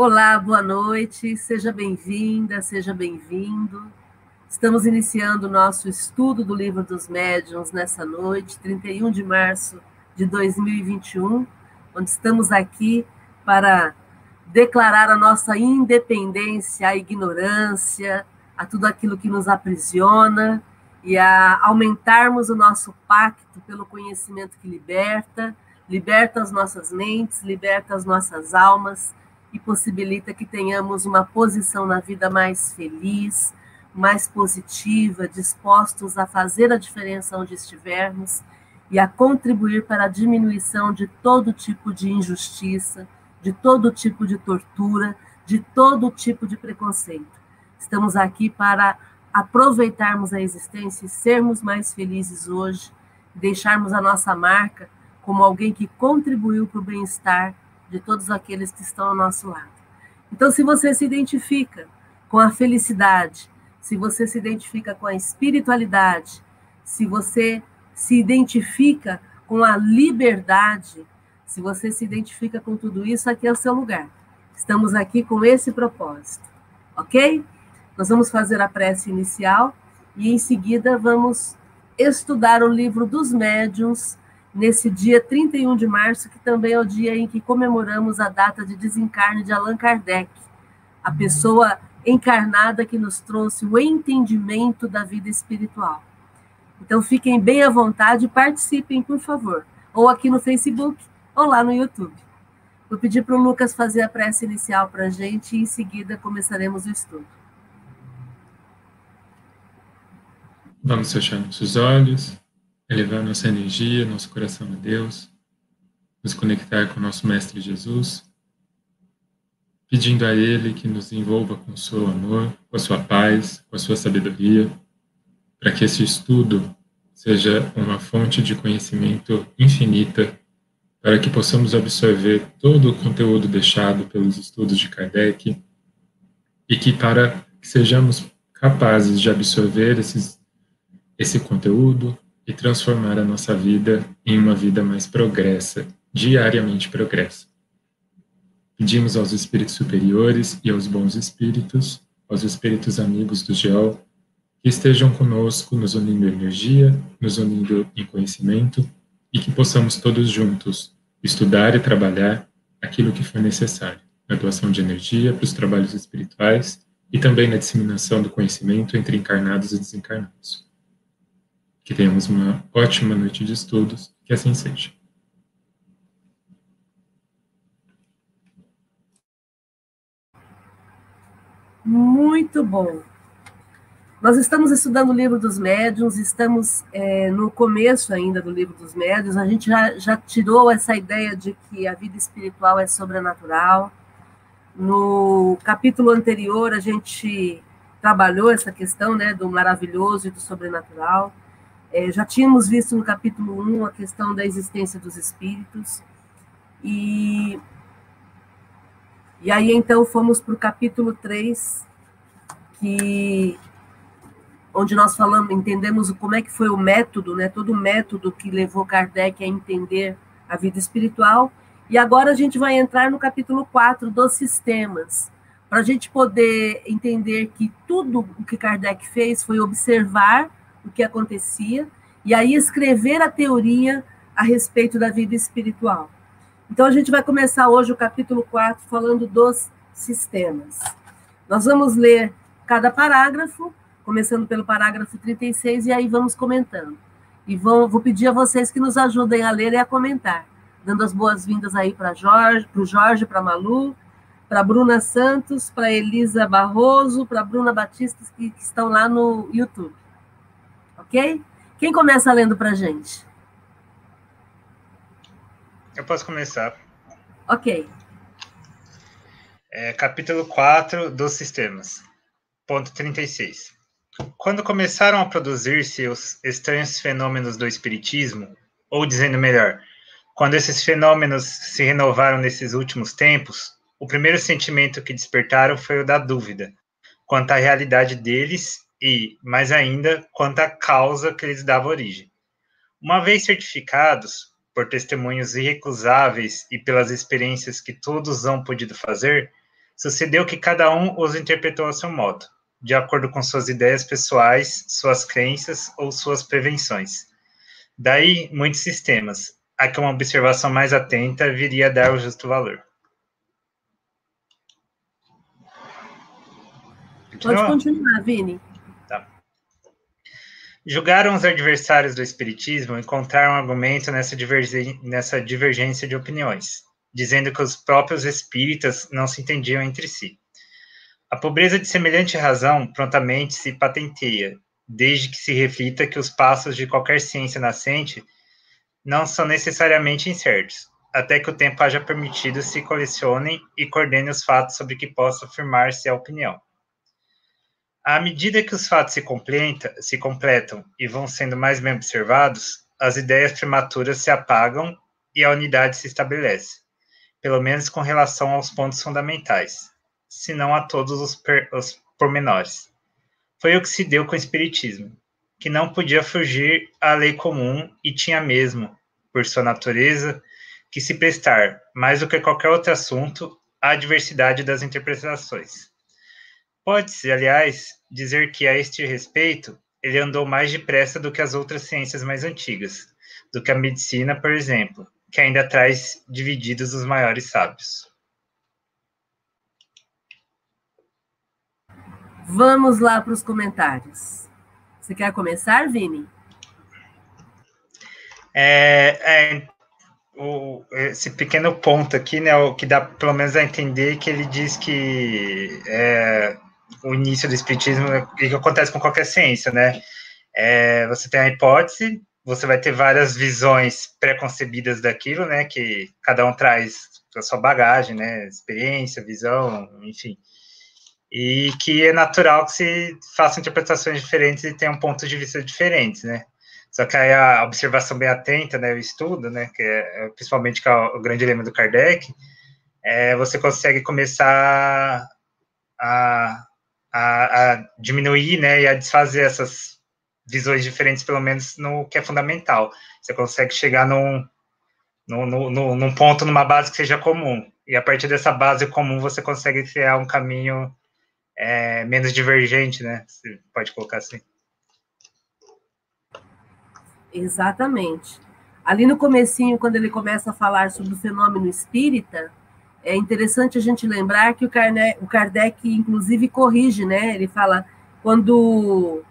Olá, boa noite, seja bem-vinda, seja bem-vindo. Estamos iniciando o nosso estudo do Livro dos Médiuns nessa noite, 31 de março de 2021, onde estamos aqui para declarar a nossa independência à ignorância, a tudo aquilo que nos aprisiona e a aumentarmos o nosso pacto pelo conhecimento que liberta, liberta as nossas mentes, liberta as nossas almas e possibilita que tenhamos uma posição na vida mais feliz, mais positiva, dispostos a fazer a diferença onde estivermos e a contribuir para a diminuição de todo tipo de injustiça, de todo tipo de tortura, de todo tipo de preconceito. Estamos aqui para aproveitarmos a existência e sermos mais felizes hoje, deixarmos a nossa marca como alguém que contribuiu para o bem-estar de todos aqueles que estão ao nosso lado. Então, se você se identifica com a felicidade, se você se identifica com a espiritualidade, se você se identifica com a liberdade, se você se identifica com tudo isso, aqui é o seu lugar. Estamos aqui com esse propósito, ok? Nós vamos fazer a prece inicial e, em seguida, vamos estudar o livro dos médiuns nesse dia 31 de março, que também é o dia em que comemoramos a data de desencarne de Allan Kardec, a pessoa encarnada que nos trouxe o entendimento da vida espiritual. Então fiquem bem à vontade e participem, por favor, ou aqui no Facebook ou lá no YouTube. Vou pedir para o Lucas fazer a prece inicial para a gente e em seguida começaremos o estudo. Vamos fechar nossos olhos elevar nossa energia, nosso coração a Deus, nos conectar com o nosso Mestre Jesus, pedindo a Ele que nos envolva com o seu amor, com a sua paz, com a sua sabedoria, para que esse estudo seja uma fonte de conhecimento infinita, para que possamos absorver todo o conteúdo deixado pelos estudos de Kardec e que para que sejamos capazes de absorver esses, esse conteúdo, e transformar a nossa vida em uma vida mais progressa, diariamente progressa. Pedimos aos espíritos superiores e aos bons espíritos, aos espíritos amigos do GEL, que estejam conosco, nos unindo em energia, nos unindo em conhecimento e que possamos todos juntos estudar e trabalhar aquilo que for necessário, na doação de energia para os trabalhos espirituais e também na disseminação do conhecimento entre encarnados e desencarnados. Que tenhamos uma ótima noite de estudos, que assim seja. Muito bom. Nós estamos estudando o livro dos médiuns, estamos é, no começo ainda do livro dos médiuns, a gente já, já tirou essa ideia de que a vida espiritual é sobrenatural. No capítulo anterior, a gente trabalhou essa questão né, do maravilhoso e do sobrenatural. É, já tínhamos visto no capítulo 1 a questão da existência dos espíritos, e, e aí então fomos para o capítulo 3, que, onde nós falamos, entendemos como é que foi o método, né, todo o método que levou Kardec a entender a vida espiritual, e agora a gente vai entrar no capítulo 4 dos sistemas, para a gente poder entender que tudo o que Kardec fez foi observar o que acontecia, e aí escrever a teoria a respeito da vida espiritual. Então, a gente vai começar hoje o capítulo 4 falando dos sistemas. Nós vamos ler cada parágrafo, começando pelo parágrafo 36, e aí vamos comentando. E vou, pedir a vocês que nos ajudem a ler e a comentar, dando as boas-vindas aí para Jorge, para o Jorge, para Malu, para Bruna Santos, para Elisa Barroso, para Bruna Batista, que, que estão lá no YouTube ok? Quem começa lendo para gente? Eu posso começar. Ok. É, capítulo 4 dos sistemas. Ponto 36. Quando começaram a produzir-se os estranhos fenômenos do espiritismo, ou dizendo melhor, quando esses fenômenos se renovaram nesses últimos tempos, o primeiro sentimento que despertaram foi o da dúvida quanto à realidade deles e, mais ainda, quanto à causa que lhes dava origem. Uma vez certificados por testemunhos irrecusáveis e pelas experiências que todos hão podido fazer, sucedeu que cada um os interpretou a seu modo, de acordo com suas ideias pessoais, suas crenças ou suas prevenções. Daí, muitos sistemas, a que uma observação mais atenta viria a dar o justo valor. Pode continuar, Vini. Julgaram os adversários do Espiritismo encontrar um argumento nessa, nessa divergência de opiniões, dizendo que os próprios espíritas não se entendiam entre si. A pobreza de semelhante razão prontamente se patenteia, desde que se reflita que os passos de qualquer ciência nascente não são necessariamente incertos, até que o tempo haja permitido se colecionem e coordenem os fatos sobre que possa afirmar-se a opinião. À medida que os fatos se, completa, se completam e vão sendo mais bem observados, as ideias prematuras se apagam e a unidade se estabelece, pelo menos com relação aos pontos fundamentais, se não a todos os, per, os pormenores. Foi o que se deu com o Espiritismo, que não podia fugir à lei comum e tinha mesmo, por sua natureza, que se prestar, mais do que qualquer outro assunto, à diversidade das interpretações. Pode-se, aliás, dizer que, a este respeito, ele andou mais depressa do que as outras ciências mais antigas, do que a medicina, por exemplo, que ainda traz divididos os maiores sábios. Vamos lá para os comentários. Você quer começar, Vini? É, é, o, esse pequeno ponto aqui, né, o que dá pelo menos a entender que ele diz que é, o início do espiritismo é o que acontece com qualquer ciência, né? É, você tem a hipótese, você vai ter várias visões pré-concebidas daquilo, né? Que cada um traz a sua bagagem, né? Experiência, visão, enfim e que é natural que se façam interpretações diferentes e tenham pontos de vista diferentes, né? Só que aí a observação bem atenta, né, o estudo, né, que é, é principalmente que é o grande lema do Kardec, é, você consegue começar a, a, a, diminuir, né, e a desfazer essas visões diferentes, pelo menos no que é fundamental. Você consegue chegar num, num, num, num ponto, numa base que seja comum. E a partir dessa base comum, você consegue criar um caminho é, menos divergente, né? Você pode colocar assim. Exatamente. Ali no comecinho, quando ele começa a falar sobre o fenômeno espírita, é interessante a gente lembrar que o Kardec, o Kardec inclusive, corrige, né? Ele fala, quando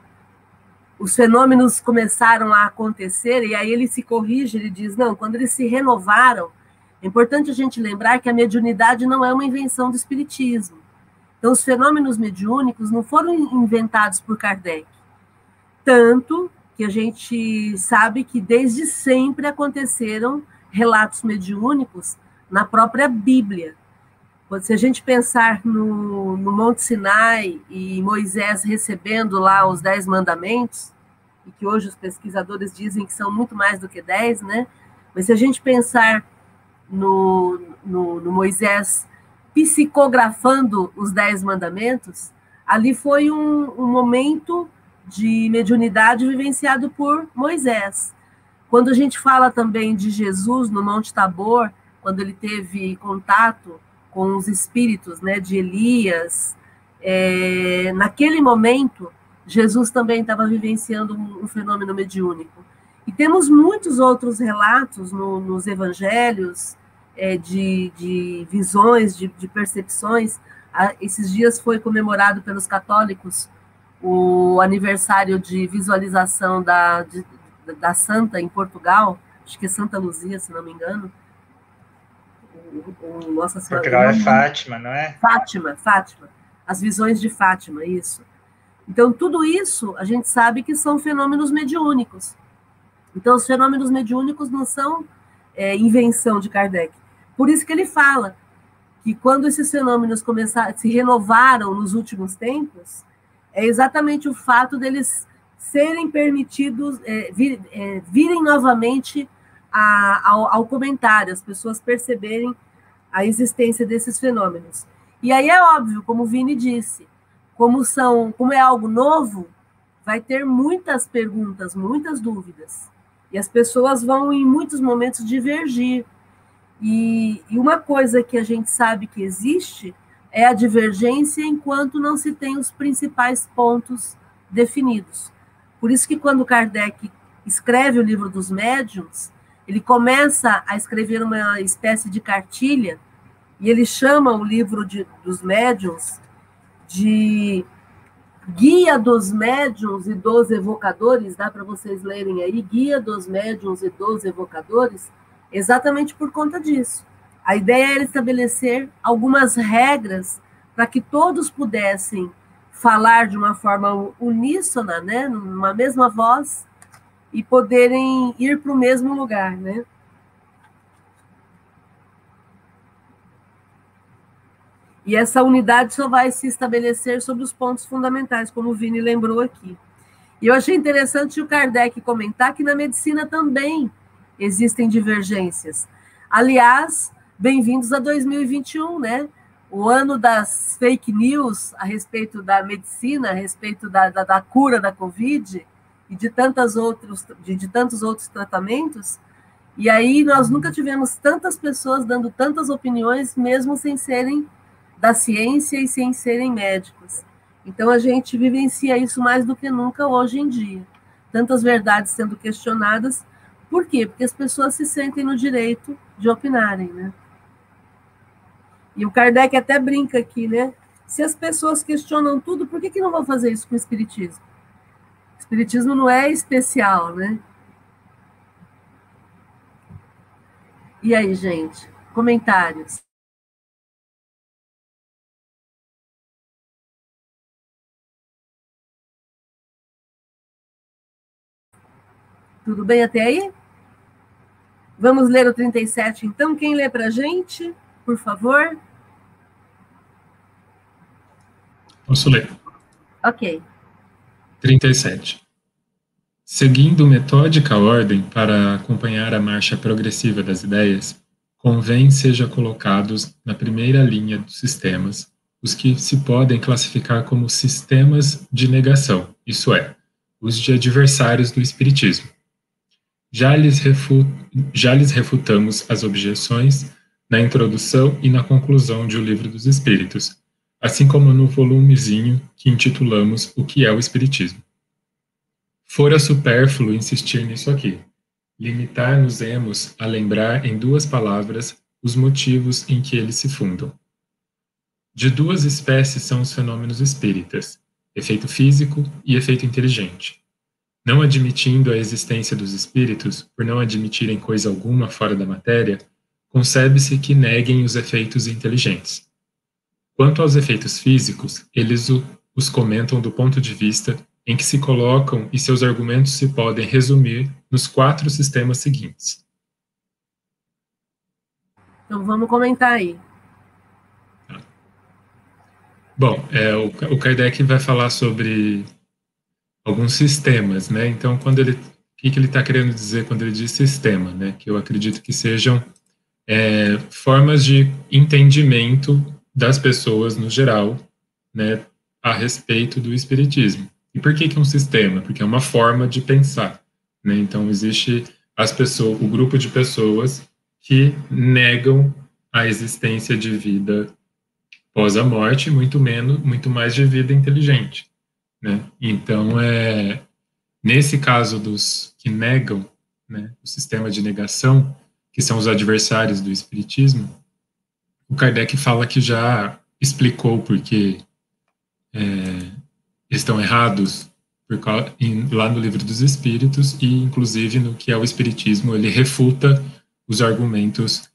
os fenômenos começaram a acontecer, e aí ele se corrige, ele diz, não, quando eles se renovaram, é importante a gente lembrar que a mediunidade não é uma invenção do espiritismo. Então, os fenômenos mediúnicos não foram inventados por Kardec. Tanto que a gente sabe que desde sempre aconteceram relatos mediúnicos na própria Bíblia. Se a gente pensar no, no Monte Sinai e Moisés recebendo lá os Dez Mandamentos, e que hoje os pesquisadores dizem que são muito mais do que dez, né? Mas se a gente pensar no, no, no Moisés psicografando os Dez Mandamentos, ali foi um, um momento de mediunidade vivenciado por Moisés. Quando a gente fala também de Jesus no Monte Tabor, quando ele teve contato com os espíritos né, de Elias, é, naquele momento, Jesus também estava vivenciando um, um, fenômeno mediúnico. E temos muitos outros relatos no, nos evangelhos, é, de, de, visões, de, de percepções. Ah, esses dias foi comemorado pelos católicos o aniversário de visualização da, de, da Santa em Portugal, acho que é Santa Luzia, se não me engano. O, o Nossa Senhora. Portugal é Fátima, não é? Fátima, Fátima. As visões de Fátima, isso. Então, tudo isso a gente sabe que são fenômenos mediúnicos. Então, os fenômenos mediúnicos não são é, invenção de Kardec. Por isso que ele fala que quando esses fenômenos começaram, se renovaram nos últimos tempos, é exatamente o fato deles serem permitidos, é, vir, é, virem novamente a, ao, ao comentário, as pessoas perceberem a existência desses fenômenos. E aí é óbvio, como o Vini disse, como são, como é algo novo, vai ter muitas perguntas, muitas dúvidas. E as pessoas vão, em muitos momentos, divergir e, e uma coisa que a gente sabe que existe é a divergência enquanto não se tem os principais pontos definidos. Por isso que quando Kardec escreve o livro dos médiuns, ele começa a escrever uma espécie de cartilha e ele chama o livro de, dos médiuns de Guia dos Médiuns e dos Evocadores, dá para vocês lerem aí, Guia dos Médiuns e dos Evocadores, exatamente por conta disso. A ideia era estabelecer algumas regras para que todos pudessem falar de uma forma uníssona, né, numa mesma voz, e poderem ir para o mesmo lugar, né? E essa unidade só vai se estabelecer sobre os pontos fundamentais, como o Vini lembrou aqui. E eu achei interessante o Kardec comentar que na medicina também existem divergências. Aliás, bem-vindos a 2021, né? O ano das fake news a respeito da medicina, a respeito da, da, da cura da Covid e de, tantas outros, de, de tantos outros tratamentos. E aí nós nunca tivemos tantas pessoas dando tantas opiniões, mesmo sem serem da ciência e sem serem médicos. Então a gente vivencia isso mais do que nunca hoje em dia. Tantas verdades sendo questionadas. Por quê? Porque as pessoas se sentem no direito de opinarem, né? E o Kardec até brinca aqui, né? Se as pessoas questionam tudo, por que, que não vão fazer isso com o Espiritismo? O Espiritismo não é especial, né? E aí, gente? Comentários. Tudo bem até aí? Vamos ler o 37, então. Quem lê para a gente, por favor? Posso ler. Ok. 37. Seguindo metódica ordem para acompanhar a marcha progressiva das ideias, convém seja colocados na primeira linha dos sistemas os que se podem classificar como sistemas de negação, isso é, os de adversários do espiritismo já lhes, já lhes refutamos as objeções na introdução e na conclusão de O Livro dos Espíritos, assim como no volumezinho que intitulamos O que é o Espiritismo. Fora supérfluo insistir nisso aqui. Limitar-nos-emos a lembrar em duas palavras os motivos em que eles se fundam. De duas espécies são os fenômenos espíritas, efeito físico e efeito inteligente. Não admitindo a existência dos espíritos, por não admitirem coisa alguma fora da matéria, concebe-se que neguem os efeitos inteligentes. Quanto aos efeitos físicos, eles os comentam do ponto de vista em que se colocam e seus argumentos se podem resumir nos quatro sistemas seguintes. Então vamos comentar aí. Bom, é, o, o Kardec vai falar sobre alguns sistemas, né? Então, quando ele, o que, que ele está querendo dizer quando ele diz sistema, né? Que eu acredito que sejam é, formas de entendimento das pessoas no geral, né? A respeito do espiritismo. E por que que é um sistema? Porque é uma forma de pensar, né? Então, existe as pessoas, o grupo de pessoas que negam a existência de vida pós a morte, muito menos, muito mais de vida inteligente. Né? Então, é, nesse caso dos que negam né, o sistema de negação, que são os adversários do Espiritismo, o Kardec fala que já explicou porque é, estão errados em, lá no Livro dos Espíritos e, inclusive, no que é o Espiritismo, ele refuta os argumentos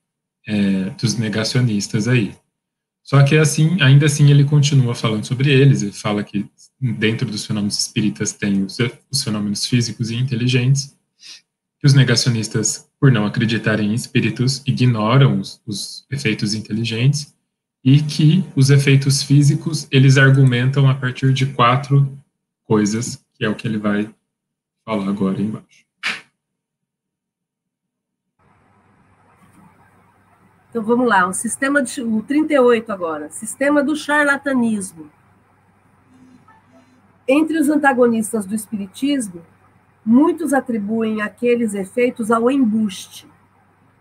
é, dos negacionistas aí. Só que assim, ainda assim ele continua falando sobre eles, ele fala que dentro dos fenômenos espíritas tem os, os fenômenos físicos e inteligentes, que os negacionistas, por não acreditarem em espíritos, ignoram os, os efeitos inteligentes, e que os efeitos físicos eles argumentam a partir de quatro coisas, que é o que ele vai falar agora embaixo. Então vamos lá, o sistema de, o 38 agora, sistema do charlatanismo. Entre os antagonistas do espiritismo, muitos atribuem aqueles efeitos ao embuste,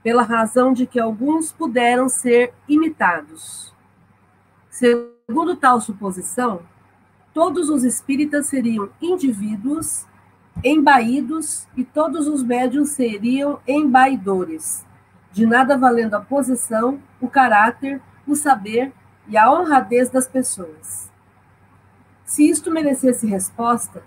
pela razão de que alguns puderam ser imitados. Segundo tal suposição, todos os espíritas seriam indivíduos embaídos e todos os médiuns seriam embaidores, de nada valendo a posição, o caráter, o saber e a honradez das pessoas. Se isto merecesse resposta,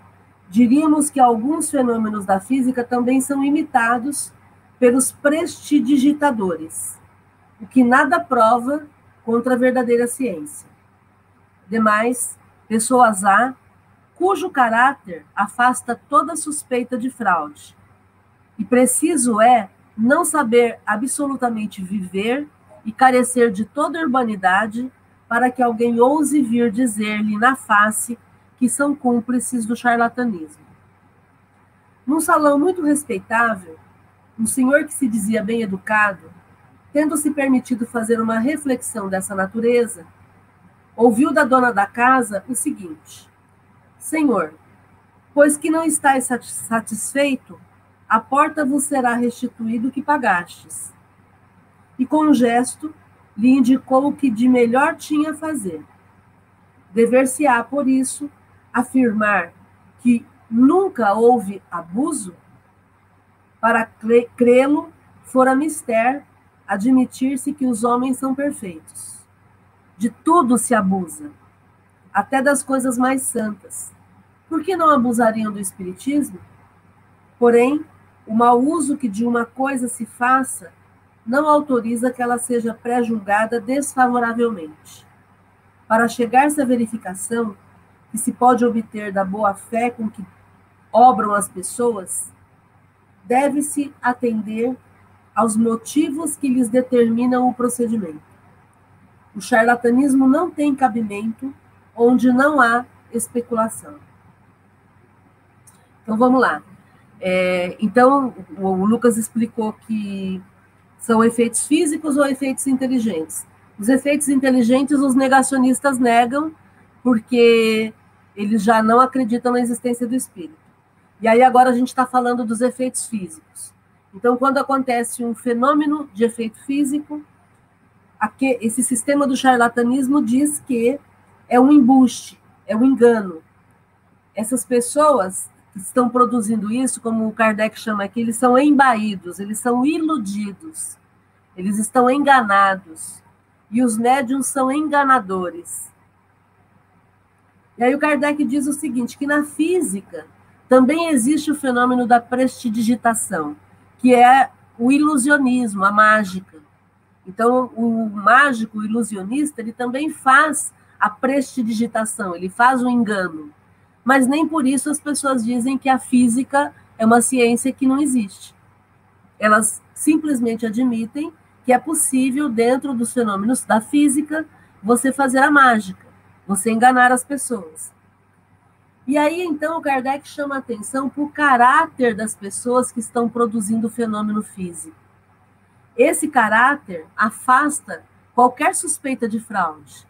diríamos que alguns fenômenos da física também são imitados pelos prestidigitadores, o que nada prova contra a verdadeira ciência. Demais, pessoas há cujo caráter afasta toda suspeita de fraude. E preciso é não saber absolutamente viver e carecer de toda urbanidade para que alguém ouse vir dizer-lhe na face que são cúmplices do charlatanismo. Num salão muito respeitável, um senhor que se dizia bem educado, tendo se permitido fazer uma reflexão dessa natureza, ouviu da dona da casa o seguinte: Senhor, pois que não estáis satisfeito, a porta vos será restituído o que pagastes. E com um gesto lhe indicou o que de melhor tinha a fazer. Dever-se-á, por isso, afirmar que nunca houve abuso? Para crê-lo, fora mister admitir-se que os homens são perfeitos. De tudo se abusa, até das coisas mais santas por que não abusariam do espiritismo? Porém, o mau uso que de uma coisa se faça não autoriza que ela seja pré-julgada desfavoravelmente. Para chegar-se à verificação que se pode obter da boa fé com que obram as pessoas, deve-se atender aos motivos que lhes determinam o procedimento. O charlatanismo não tem cabimento onde não há especulação. Então vamos lá. É, então, o Lucas explicou que são efeitos físicos ou efeitos inteligentes. Os efeitos inteligentes os negacionistas negam porque eles já não acreditam na existência do espírito. E aí agora a gente está falando dos efeitos físicos. Então, quando acontece um fenômeno de efeito físico, esse sistema do charlatanismo diz que é um embuste, é um engano. Essas pessoas estão produzindo isso, como o Kardec chama aqui, eles são embaídos, eles são iludidos, eles estão enganados. E os médiums são enganadores. E aí o Kardec diz o seguinte, que na física também existe o fenômeno da prestidigitação, que é o ilusionismo, a mágica. Então, o mágico, o ilusionista, ele também faz a prestidigitação, ele faz o engano mas nem por isso as pessoas dizem que a física é uma ciência que não existe. Elas simplesmente admitem que é possível, dentro dos fenômenos da física, você fazer a mágica, você enganar as pessoas. E aí, então, o Kardec chama atenção para o caráter das pessoas que estão produzindo o fenômeno físico. Esse caráter afasta qualquer suspeita de fraude.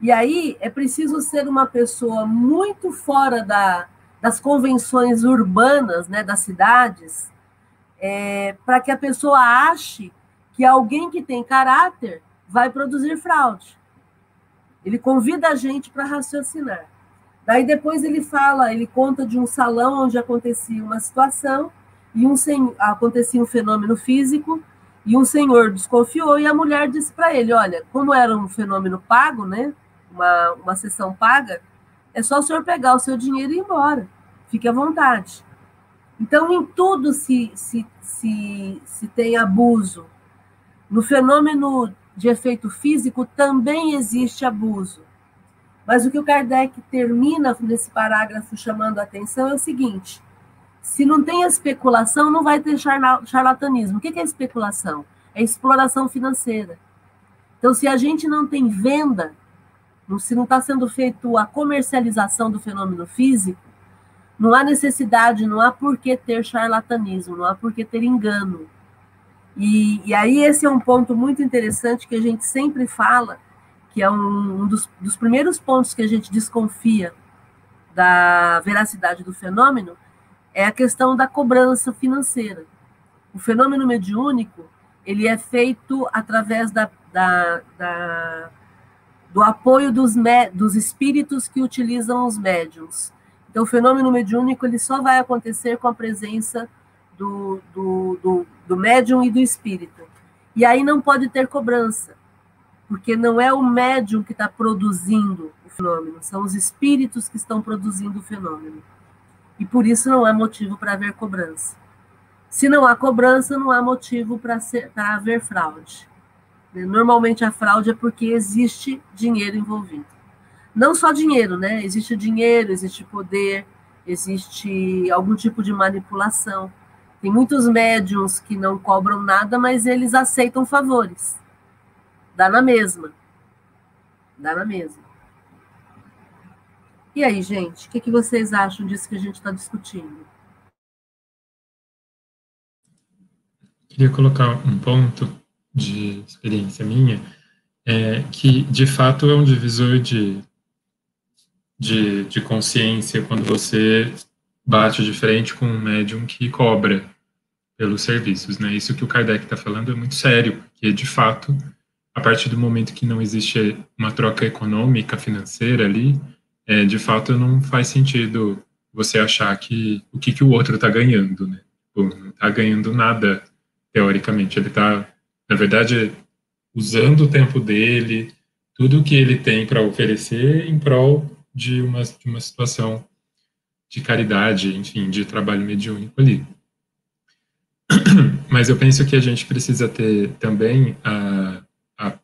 E aí é preciso ser uma pessoa muito fora da, das convenções urbanas, né, das cidades, é, para que a pessoa ache que alguém que tem caráter vai produzir fraude. Ele convida a gente para raciocinar. Daí depois ele fala, ele conta de um salão onde acontecia uma situação e um acontecia um fenômeno físico e um senhor desconfiou e a mulher disse para ele, olha, como era um fenômeno pago, né? Uma, uma sessão paga, é só o senhor pegar o seu dinheiro e ir embora. Fique à vontade. Então, em tudo se, se, se, se tem abuso. No fenômeno de efeito físico também existe abuso. Mas o que o Kardec termina nesse parágrafo chamando a atenção é o seguinte: se não tem especulação, não vai ter charlatanismo. O que é especulação? É exploração financeira. Então, se a gente não tem venda, se não está sendo feita a comercialização do fenômeno físico, não há necessidade, não há por que ter charlatanismo, não há por que ter engano. E, e aí esse é um ponto muito interessante que a gente sempre fala, que é um, um dos, dos primeiros pontos que a gente desconfia da veracidade do fenômeno, é a questão da cobrança financeira. O fenômeno mediúnico, ele é feito através da, da, da do apoio dos, dos espíritos que utilizam os médiums. Então, o fenômeno mediúnico ele só vai acontecer com a presença do, do, do, do médium e do espírito. E aí não pode ter cobrança, porque não é o médium que está produzindo o fenômeno, são os espíritos que estão produzindo o fenômeno. E por isso não há motivo para haver cobrança. Se não há cobrança, não há motivo para haver fraude. Né? Normalmente a fraude é porque existe dinheiro envolvido. Não só dinheiro, né? Existe dinheiro, existe poder, existe algum tipo de manipulação. Tem muitos médiums que não cobram nada, mas eles aceitam favores. Dá na mesma. Dá na mesma. E aí, gente, o que, que vocês acham disso que a gente está discutindo? Queria colocar um ponto de experiência minha, é, que de fato é um divisor de, de, de consciência quando você bate de frente com um médium que cobra pelos serviços, né? Isso que o Kardec está falando é muito sério, porque de fato, a partir do momento que não existe uma troca econômica, financeira ali, é, de fato não faz sentido você achar que o que, que o outro está ganhando, né? Pô, não está ganhando nada teoricamente, ele está, na verdade, usando o tempo dele, tudo que ele tem para oferecer em prol de uma, de uma situação de caridade, enfim, de trabalho mediúnico ali. Mas eu penso que a gente precisa ter também a, a,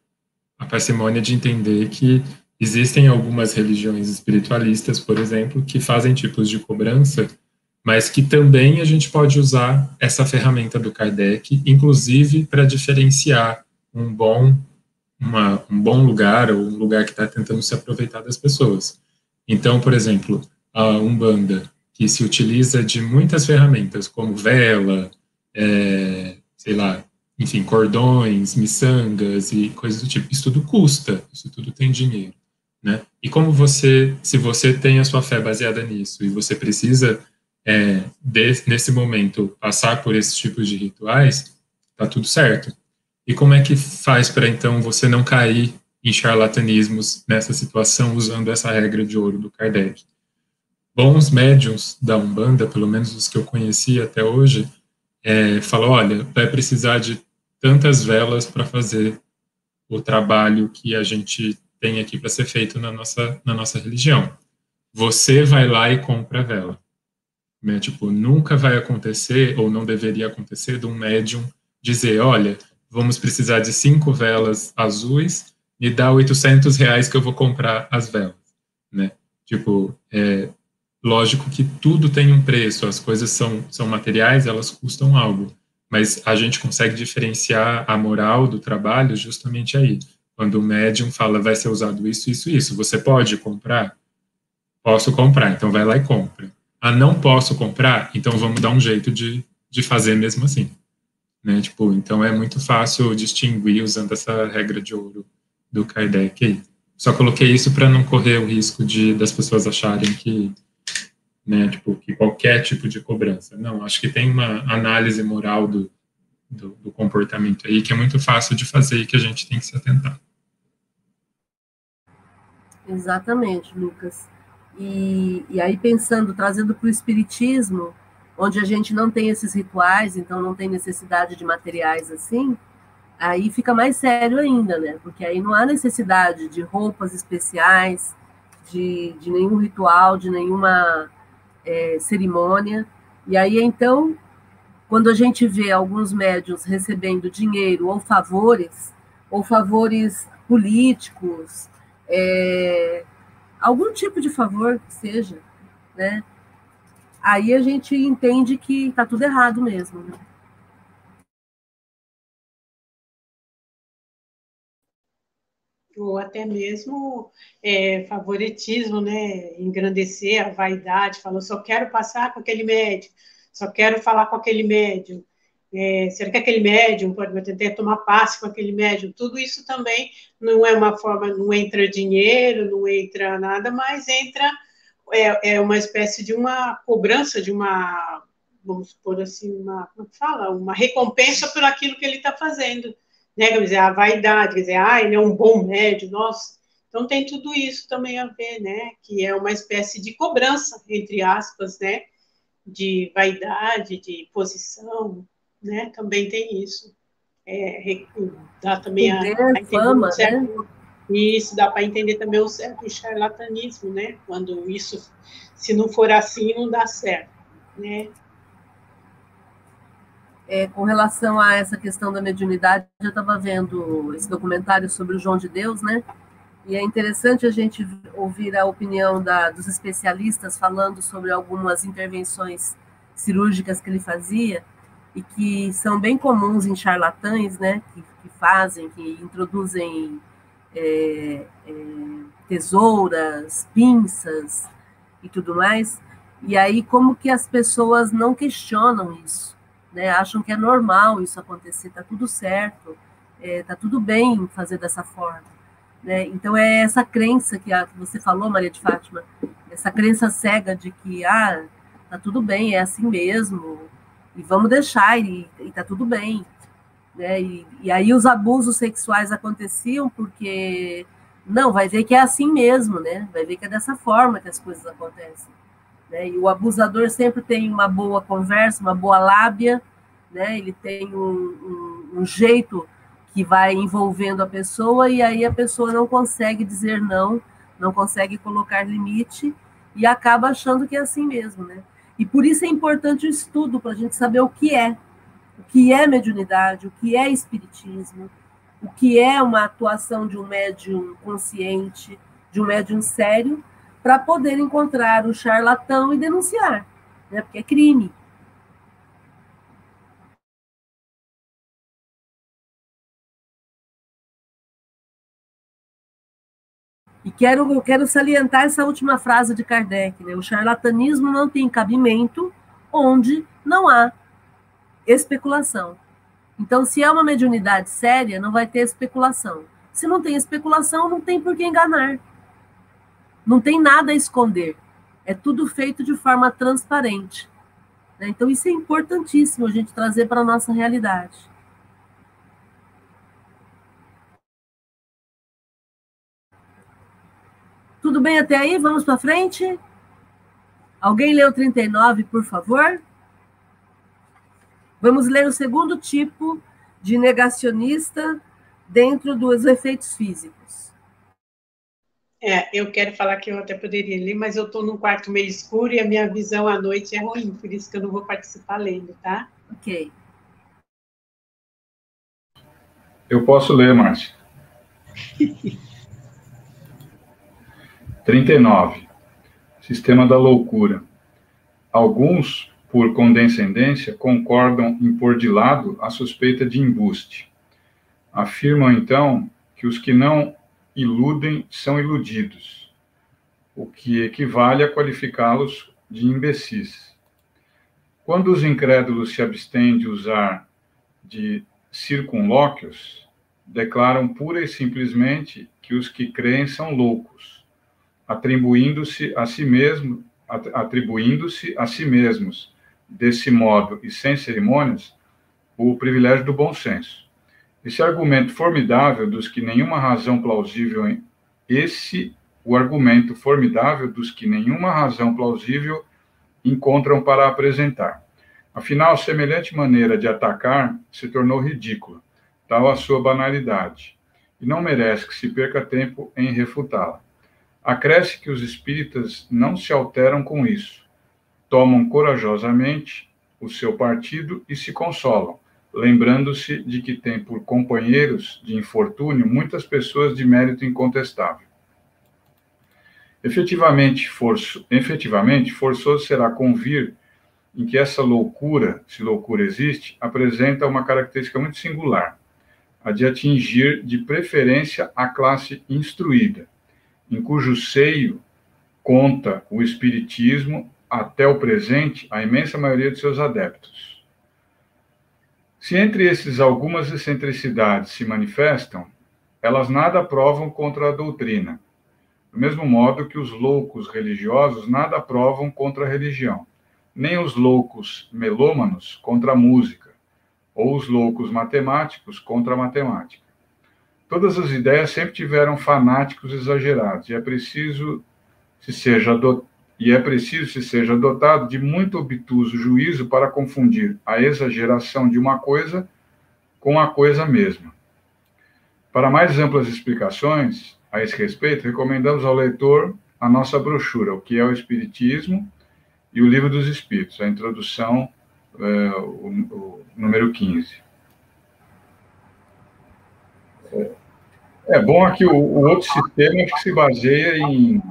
a parcimônia de entender que existem algumas religiões espiritualistas, por exemplo, que fazem tipos de cobrança, mas que também a gente pode usar essa ferramenta do Kardec, inclusive para diferenciar um bom, uma, um bom lugar ou um lugar que está tentando se aproveitar das pessoas. Então, por exemplo, a Umbanda, que se utiliza de muitas ferramentas, como vela, é, sei lá, enfim, cordões, miçangas e coisas do tipo. Isso tudo custa, isso tudo tem dinheiro, né? E como você, se você tem a sua fé baseada nisso e você precisa, é, de, nesse momento, passar por esses tipos de rituais, tá tudo certo. E como é que faz para, então, você não cair em charlatanismos nessa situação usando essa regra de ouro do Kardec? Bons médiums da Umbanda, pelo menos os que eu conheci até hoje, é, falou, olha, vai precisar de tantas velas para fazer o trabalho que a gente tem aqui para ser feito na nossa, na nossa religião. Você vai lá e compra a vela. Né? Tipo, nunca vai acontecer, ou não deveria acontecer, de um médium dizer, olha, vamos precisar de cinco velas azuis, me dá 800 reais que eu vou comprar as velas, né? Tipo, é, Lógico que tudo tem um preço, as coisas são, são materiais, elas custam algo, mas a gente consegue diferenciar a moral do trabalho justamente aí. Quando o médium fala, vai ser usado isso, isso, isso, você pode comprar? Posso comprar, então vai lá e compra. Ah, não posso comprar? Então vamos dar um jeito de, de fazer mesmo assim. Né? Tipo, então é muito fácil distinguir usando essa regra de ouro do Kardec. Só coloquei isso para não correr o risco de das pessoas acharem que né, tipo, que qualquer tipo de cobrança. Não, acho que tem uma análise moral do, do, do, comportamento aí que é muito fácil de fazer e que a gente tem que se atentar. Exatamente, Lucas. E, e aí pensando, trazendo para o espiritismo, onde a gente não tem esses rituais, então não tem necessidade de materiais assim, aí fica mais sério ainda, né? Porque aí não há necessidade de roupas especiais, de, de nenhum ritual, de nenhuma é, cerimônia. E aí, então, quando a gente vê alguns médios recebendo dinheiro ou favores, ou favores políticos, é, algum tipo de favor que seja, né? Aí a gente entende que está tudo errado mesmo. Né? ou até mesmo é, favoritismo, né? engrandecer a vaidade, falou, só quero passar com aquele médium, só quero falar com aquele médium, é, será que aquele médium pode tentar tomar passe com aquele médium? Tudo isso também não é uma forma, não entra dinheiro, não entra nada, mas entra é, é uma espécie de uma cobrança, de uma, vamos supor assim, uma, como fala, uma recompensa por aquilo que ele está fazendo né? Quer dizer, a vaidade, quer dizer, ah, ele é um bom médium, nossa, Então tem tudo isso também a ver, né? Que é uma espécie de cobrança, entre aspas, né? De vaidade, de posição, né? Também tem isso. É, dá também a, a fama, certo, né? Isso dá para entender também um certo charlatanismo, né? Quando isso, se não for assim, não dá certo, né? É, com relação a essa questão da mediunidade, eu estava vendo esse documentário sobre o João de Deus, né? E é interessante a gente ouvir a opinião da, dos especialistas falando sobre algumas intervenções cirúrgicas que ele fazia e que são bem comuns em charlatães, né? Que, que fazem, que introduzem é, é, tesouras, pinças e tudo mais. E aí, como que as pessoas não questionam isso, né? Acham que é normal isso acontecer, tá tudo certo, é, tá tudo bem fazer dessa forma. Né? Então é essa crença que, a, que você falou, Maria de Fátima, essa crença cega de que ah, tá tudo bem, é assim mesmo, e vamos deixar, e, e tá tudo bem. Né? E, e aí os abusos sexuais aconteciam porque não, vai ver que é assim mesmo, né? Vai ver que é dessa forma que as coisas acontecem. Né? E o abusador sempre tem uma boa conversa, uma boa lábia, né? Ele tem um, um, um jeito que vai envolvendo a pessoa e aí a pessoa não consegue dizer não, não consegue colocar limite e acaba achando que é assim mesmo, né? E por isso é importante o estudo para a gente saber o que é, o que é mediunidade, o que é espiritismo, o que é uma atuação de um médium consciente, de um médium sério, para poder encontrar o charlatão e denunciar, né? Porque é crime. E quero, eu quero salientar essa última frase de Kardec: né? o charlatanismo não tem cabimento onde não há especulação. Então, se é uma mediunidade séria, não vai ter especulação. Se não tem especulação, não tem por que enganar. Não tem nada a esconder. É tudo feito de forma transparente. Né? Então, isso é importantíssimo a gente trazer para a nossa realidade. Tudo bem até aí? Vamos para frente? Alguém leu 39, por favor? Vamos ler o segundo tipo de negacionista dentro dos efeitos físicos. É, eu quero falar que eu até poderia ler, mas eu estou num quarto meio escuro e a minha visão à noite é ruim, por isso que eu não vou participar lendo, tá? Ok. Eu posso ler, Márcia. 39. Sistema da loucura. Alguns, por condescendência, concordam em pôr de lado a suspeita de embuste. Afirmam, então, que os que não iludem são iludidos, o que equivale a qualificá-los de imbecis. Quando os incrédulos se abstêm de usar de circunlóquios, declaram pura e simplesmente que os que creem são loucos atribuindo-se a si mesmo, atribuindo-se a si mesmos, desse modo e sem cerimônias, o privilégio do bom senso. Esse argumento formidável dos que nenhuma razão plausível esse o argumento formidável dos que nenhuma razão plausível encontram para apresentar. Afinal, semelhante maneira de atacar se tornou ridícula, tal a sua banalidade, e não merece que se perca tempo em refutá-la. Acresce que os espíritas não se alteram com isso. Tomam corajosamente o seu partido e se consolam, lembrando-se de que tem por companheiros de infortúnio muitas pessoas de mérito incontestável. Efetivamente, forço, efetivamente forçoso será convir em que essa loucura, se loucura existe, apresenta uma característica muito singular, a de atingir de preferência a classe instruída, em cujo seio conta o Espiritismo até o presente a imensa maioria de seus adeptos. Se entre esses algumas excentricidades se manifestam, elas nada provam contra a doutrina, do mesmo modo que os loucos religiosos nada provam contra a religião, nem os loucos melômanos contra a música, ou os loucos matemáticos contra a matemática. Todas as ideias sempre tiveram fanáticos exagerados, e é preciso se seja e é preciso se seja dotado de muito obtuso juízo para confundir a exageração de uma coisa com a coisa mesma. Para mais amplas explicações a esse respeito, recomendamos ao leitor a nossa brochura, O que é o Espiritismo e o Livro dos Espíritos, a introdução, é, o, o, número 15. É, é bom aqui o, o outro sistema que se baseia em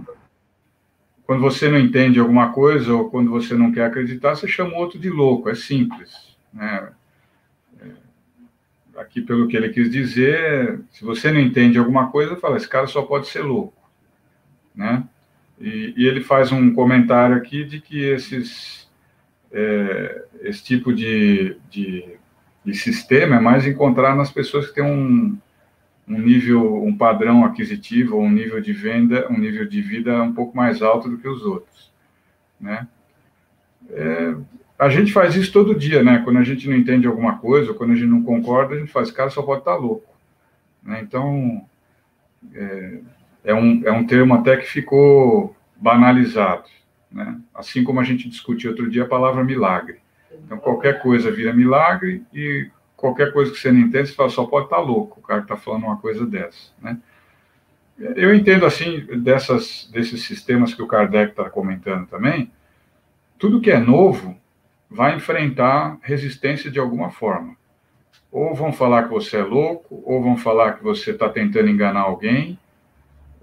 quando você não entende alguma coisa ou quando você não quer acreditar, você chama o outro de louco. É simples. Né? É, aqui, pelo que ele quis dizer, se você não entende alguma coisa, fala, esse cara só pode ser louco. Né? E, e ele faz um comentário aqui de que esses, é, esse tipo de, de, de sistema é mais encontrar nas pessoas que têm um, um nível, um padrão aquisitivo, um nível de venda, um nível de vida um pouco mais alto do que os outros, né? É, a gente faz isso todo dia, né? Quando a gente não entende alguma coisa, ou quando a gente não concorda, a gente faz, cara, só pode estar louco, né? Então, é, é, um, é um termo até que ficou banalizado, né? Assim como a gente discutiu outro dia a palavra milagre. Então, qualquer coisa vira milagre e qualquer coisa que você não entende, você fala, só pode estar tá louco, o cara que está falando uma coisa dessa, né? Eu entendo, assim, dessas, desses sistemas que o Kardec está comentando também, tudo que é novo vai enfrentar resistência de alguma forma. Ou vão falar que você é louco, ou vão falar que você está tentando enganar alguém.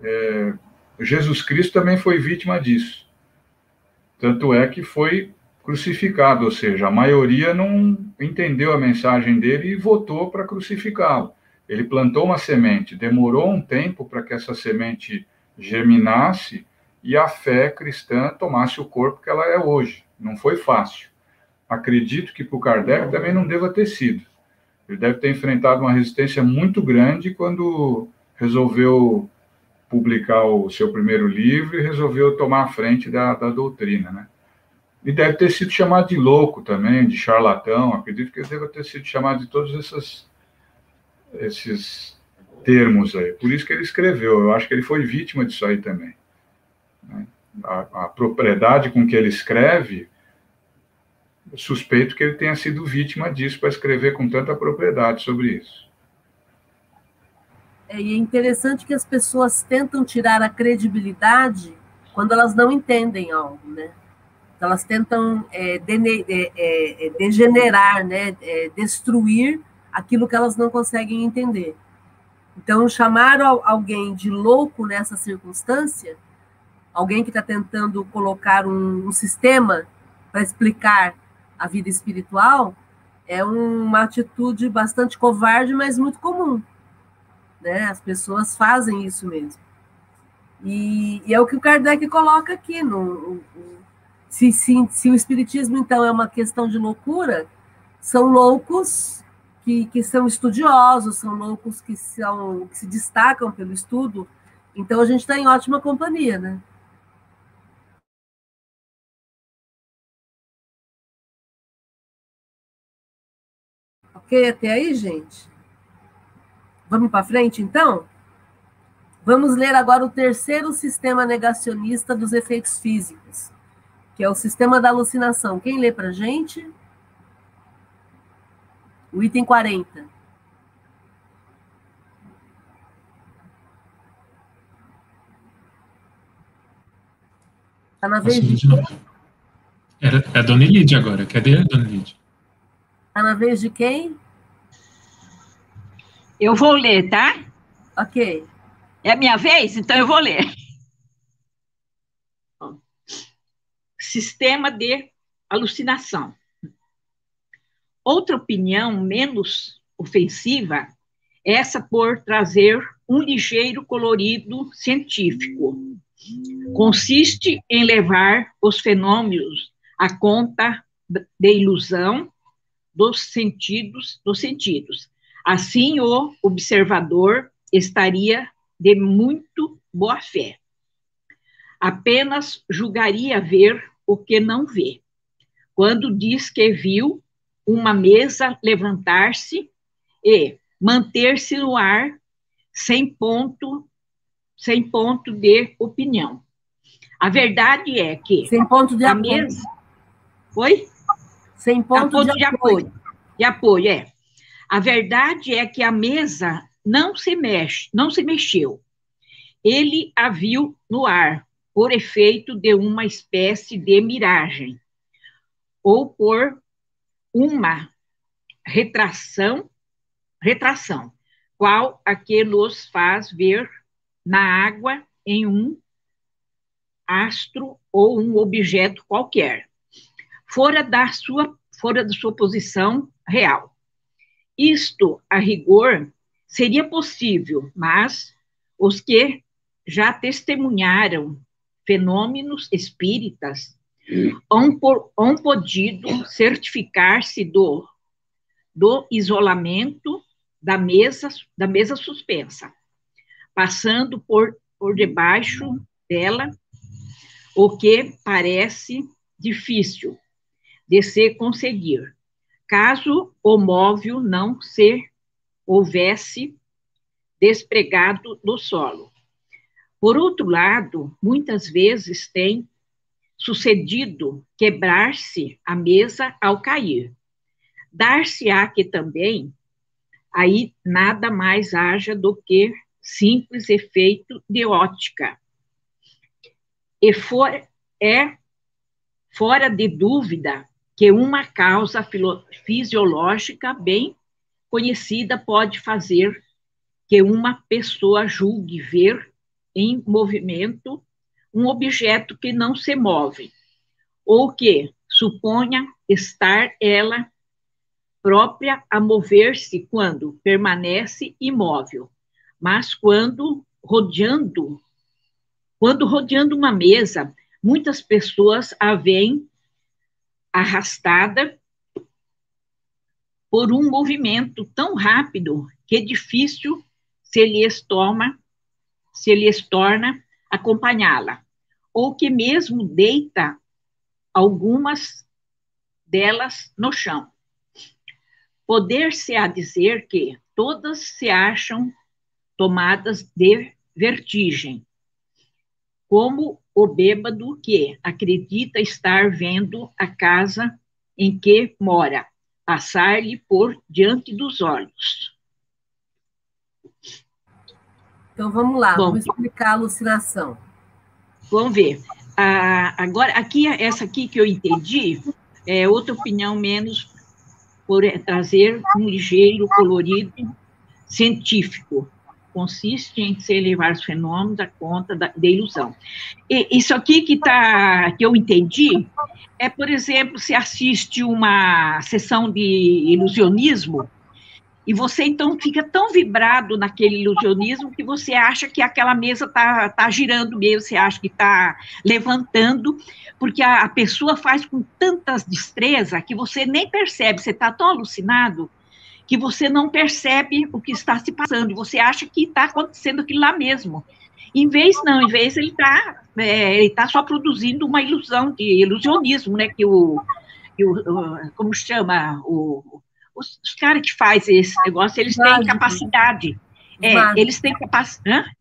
É, Jesus Cristo também foi vítima disso. Tanto é que foi crucificado, ou seja, a maioria não entendeu a mensagem dele e votou para crucificá-lo. Ele plantou uma semente, demorou um tempo para que essa semente germinasse e a fé cristã tomasse o corpo que ela é hoje. Não foi fácil. Acredito que para o Kardec também não deva ter sido. Ele deve ter enfrentado uma resistência muito grande quando resolveu publicar o seu primeiro livro e resolveu tomar a frente da, da doutrina, né? E deve ter sido chamado de louco também, de charlatão. Acredito que ele deve ter sido chamado de todos esses, esses termos aí. Por isso que ele escreveu. Eu acho que ele foi vítima disso aí também. Né? A, a propriedade com que ele escreve, suspeito que ele tenha sido vítima disso para escrever com tanta propriedade sobre isso. É, é interessante que as pessoas tentam tirar a credibilidade quando elas não entendem algo, né? Elas tentam é, é, é, é, degenerar, né, é, destruir aquilo que elas não conseguem entender. Então, chamar alguém de louco nessa circunstância, alguém que está tentando colocar um, um sistema para explicar a vida espiritual, é uma atitude bastante covarde, mas muito comum. Né? As pessoas fazem isso mesmo. E, e é o que o Kardec coloca aqui no, no se, se, se o espiritismo, então, é uma questão de loucura, são loucos que, que são estudiosos, são loucos que, são, que se destacam pelo estudo, então a gente está em ótima companhia, né? Ok, até aí, gente? Vamos para frente, então? Vamos ler agora o terceiro sistema negacionista dos efeitos físicos que é o sistema da alucinação. Quem lê para gente? O item 40. Está na vez de quem? É a Dona Elide agora. Cadê a Dona Elide? Está na vez de quem? Eu vou ler, tá? Ok. É a minha vez? Então eu vou ler. Sistema de alucinação. Outra opinião menos ofensiva é essa por trazer um ligeiro colorido científico. Consiste em levar os fenômenos à conta de ilusão dos sentidos, dos sentidos. Assim, o observador estaria de muito boa fé. Apenas julgaria ver o que não vê. Quando diz que viu uma mesa levantar-se e manter-se no ar sem ponto, sem ponto de opinião. A verdade é que sem ponto de a apoio. mesa, oi? Sem ponto, ponto de, de apoio. apoio. De apoio, é. A verdade é que a mesa não se mexe, não se mexeu. Ele a viu no ar, por efeito de uma espécie de miragem, ou por uma retração, retração, qual a que nos faz ver na água em um astro ou um objeto qualquer, fora da sua, fora da sua posição real. Isto, a rigor, seria possível, mas os que já testemunharam fenômenos espíritas hão, por, hão podido certificar-se do, do isolamento da mesa, da mesa suspensa, passando por, por debaixo dela, o que parece difícil de se conseguir, caso o móvel não se houvesse despregado do solo. Por outro lado, muitas vezes tem sucedido quebrar-se a mesa ao cair. Dar-se-á que também aí nada mais haja do que simples efeito de ótica. E for, é fora de dúvida que uma causa fisiológica bem conhecida pode fazer que uma pessoa julgue ver em movimento um objeto que não se move, ou que suponha estar ela própria a mover-se quando permanece imóvel, mas quando rodeando, quando rodeando uma mesa, muitas pessoas a veem arrastada por um movimento tão rápido que é difícil se lhes toma, se lhes torna acompanhá-la, ou que mesmo deita algumas delas no chão. Poder-se-á dizer que todas se acham tomadas de vertigem, como o bêbado que acredita estar vendo a casa em que mora passar-lhe por diante dos olhos. Então vamos lá, Bom. vamos explicar a alucinação. Vamos ver. Ah, agora, aqui, essa aqui que eu entendi, é outra opinião menos por trazer um ligeiro colorido científico. Consiste em se elevar os fenômenos à conta da, da ilusão. E isso aqui que, tá, que eu entendi é, por exemplo, se assiste uma sessão de ilusionismo e você então fica tão vibrado naquele ilusionismo que você acha que aquela mesa está tá girando mesmo, você acha que está levantando, porque a, a, pessoa faz com tanta destreza que você nem percebe, você está tão alucinado que você não percebe o que está se passando, você acha que está acontecendo aquilo lá mesmo. Em vez, não, em vez ele está é, ele tá só produzindo uma ilusão de ilusionismo, né, que o, que o como chama, o, os, os caras que fazem esse negócio, eles têm capacidade. É, eles têm capacidade.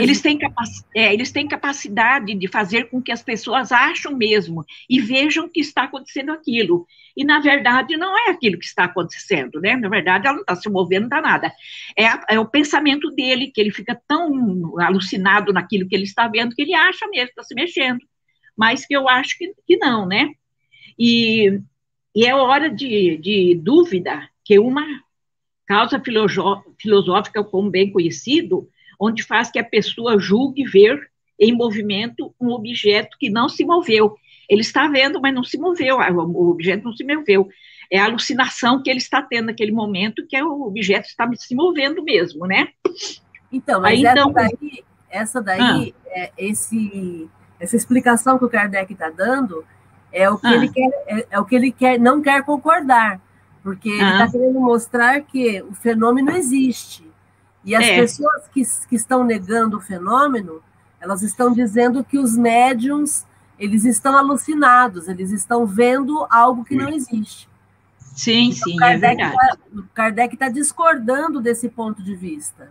Eles têm, capac... é, eles têm capacidade de fazer com que as pessoas acham mesmo e vejam que está acontecendo aquilo. E, na verdade, não é aquilo que está acontecendo, né? Na verdade, ela não está se movendo, não está nada. É, a, é, o pensamento dele, que ele fica tão alucinado naquilo que ele está vendo, que ele acha mesmo que está se mexendo. Mas que eu acho que, que não, né? E, e é hora de, de dúvida que uma causa filosófica, como bem conhecido, onde faz que a pessoa julgue ver em movimento um objeto que não se moveu. Ele está vendo, mas não se moveu, o objeto não se moveu. É a alucinação que ele está tendo naquele momento, que é o objeto está se movendo mesmo, né? Então, mas Aí, essa então... daí, essa daí ah. é, esse, essa explicação que o Kardec está dando é o que ah. ele quer, é, é, o que ele quer, não quer concordar, porque ele está ah. querendo mostrar que o fenômeno existe. E as é. pessoas que, que estão negando o fenômeno, elas estão dizendo que os médiums eles estão alucinados, eles estão vendo algo que não existe. Sim, então, sim, é verdade. Tá, o Kardec está discordando desse ponto de vista.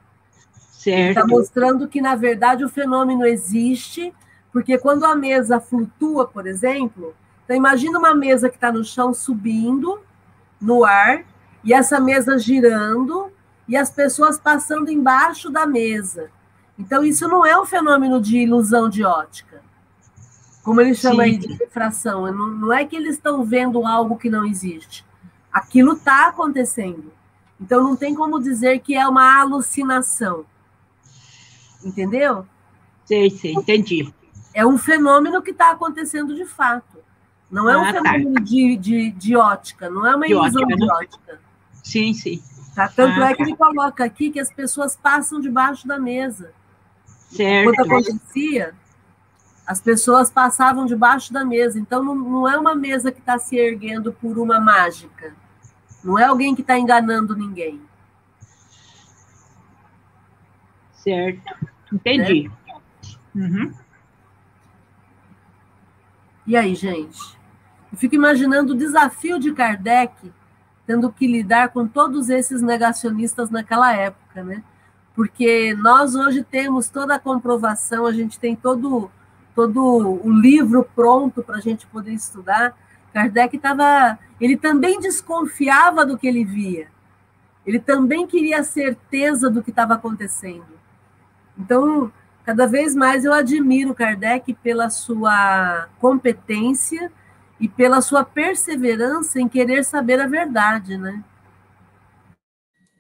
Está mostrando que, na verdade, o fenômeno existe, porque quando a mesa flutua, por exemplo, então imagina uma mesa que está no chão subindo no ar, e essa mesa girando, e as pessoas passando embaixo da mesa. Então, isso não é um fenômeno de ilusão de ótica, como ele chama Sim. aí de refração. Não, não é que eles estão vendo algo que não existe. Aquilo está acontecendo. Então, não tem como dizer que é uma alucinação. Entendeu? Sim, sim, entendi. É um fenômeno que está acontecendo de fato. Não é um ah, tá. fenômeno tá. de, de, de, ótica, não é uma de ilusão ótica, de ótica. Sim, sim. Tá? Tanto ah, é que ele coloca aqui que as pessoas passam debaixo da mesa. Certo. Quando acontecia, as pessoas passavam debaixo da mesa. Então, não, não é uma mesa que está se erguendo por uma mágica. Não é alguém que está enganando ninguém. Certo. Entendi. Uhum. E aí, gente? Eu fico imaginando o desafio de Kardec tendo que lidar com todos esses negacionistas naquela época, né? Porque nós hoje temos toda a comprovação, a gente tem todo, todo o livro pronto para a gente poder estudar. Kardec estava. Ele também desconfiava do que ele via. Ele também queria certeza do que estava acontecendo. Então, cada vez mais eu admiro Kardec pela sua competência e pela sua perseverança em querer saber a verdade, né?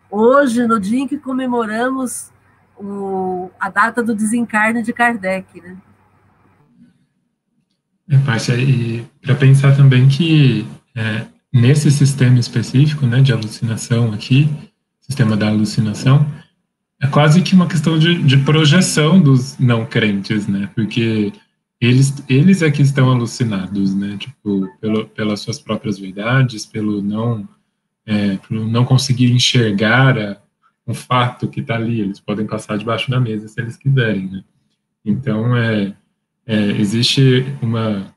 Hoje, no dia em que comemoramos o, a data do desencarne de Kardec, né? É, Párcia, e para pensar também que é, nesse sistema específico, né, de alucinação aqui, sistema da alucinação, é quase que uma questão de, de projeção dos não crentes, né? Porque eles, eles é que estão alucinados, né? Tipo, pelo, pelas suas próprias verdades, pelo não, é, pelo não conseguir enxergar a, um fato que está ali. Eles podem passar debaixo da mesa se eles quiserem, né? Então, é, é, existe uma,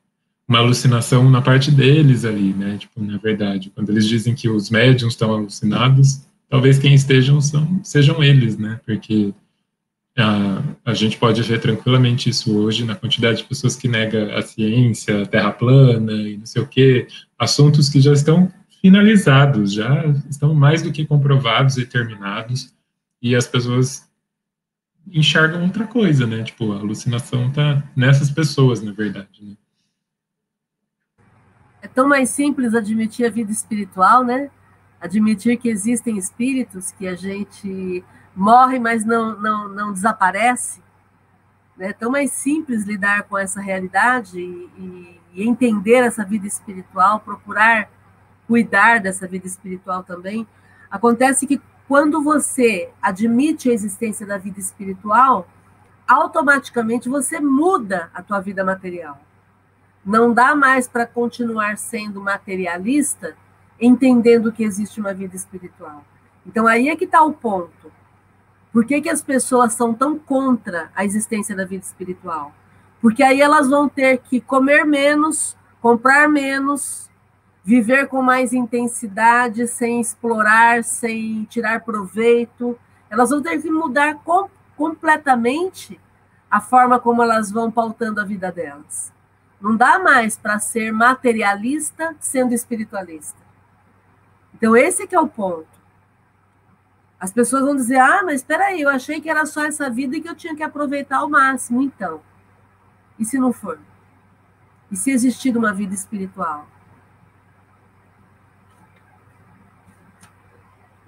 uma alucinação na parte deles ali, né? Tipo, na verdade, quando eles dizem que os médiums estão alucinados, talvez quem estejam são, sejam eles, né? Porque a, a gente pode ver tranquilamente isso hoje na quantidade de pessoas que nega a ciência, a terra plana e não sei o quê, assuntos que já estão finalizados, já estão mais do que comprovados e terminados, e as pessoas enxergam outra coisa, né? Tipo, a alucinação tá nessas pessoas, na verdade, né? É tão mais simples admitir a vida espiritual, né? Admitir que existem espíritos que a gente morre, mas não, não, não desaparece. É tão mais simples lidar com essa realidade e, e, entender essa vida espiritual, procurar cuidar dessa vida espiritual também. Acontece que quando você admite a existência da vida espiritual, automaticamente você muda a tua vida material. Não dá mais para continuar sendo materialista, entendendo que existe uma vida espiritual. Então aí é que está o ponto. Por que, que as pessoas são tão contra a existência da vida espiritual? Porque aí elas vão ter que comer menos, comprar menos, viver com mais intensidade, sem explorar, sem tirar proveito. Elas vão ter que mudar com, completamente a forma como elas vão pautando a vida delas. Não dá mais para ser materialista sendo espiritualista. Então, esse que é o ponto. As pessoas vão dizer: ah, mas espera aí, eu achei que era só essa vida e que eu tinha que aproveitar ao máximo. Então, e se não for? E se existir uma vida espiritual?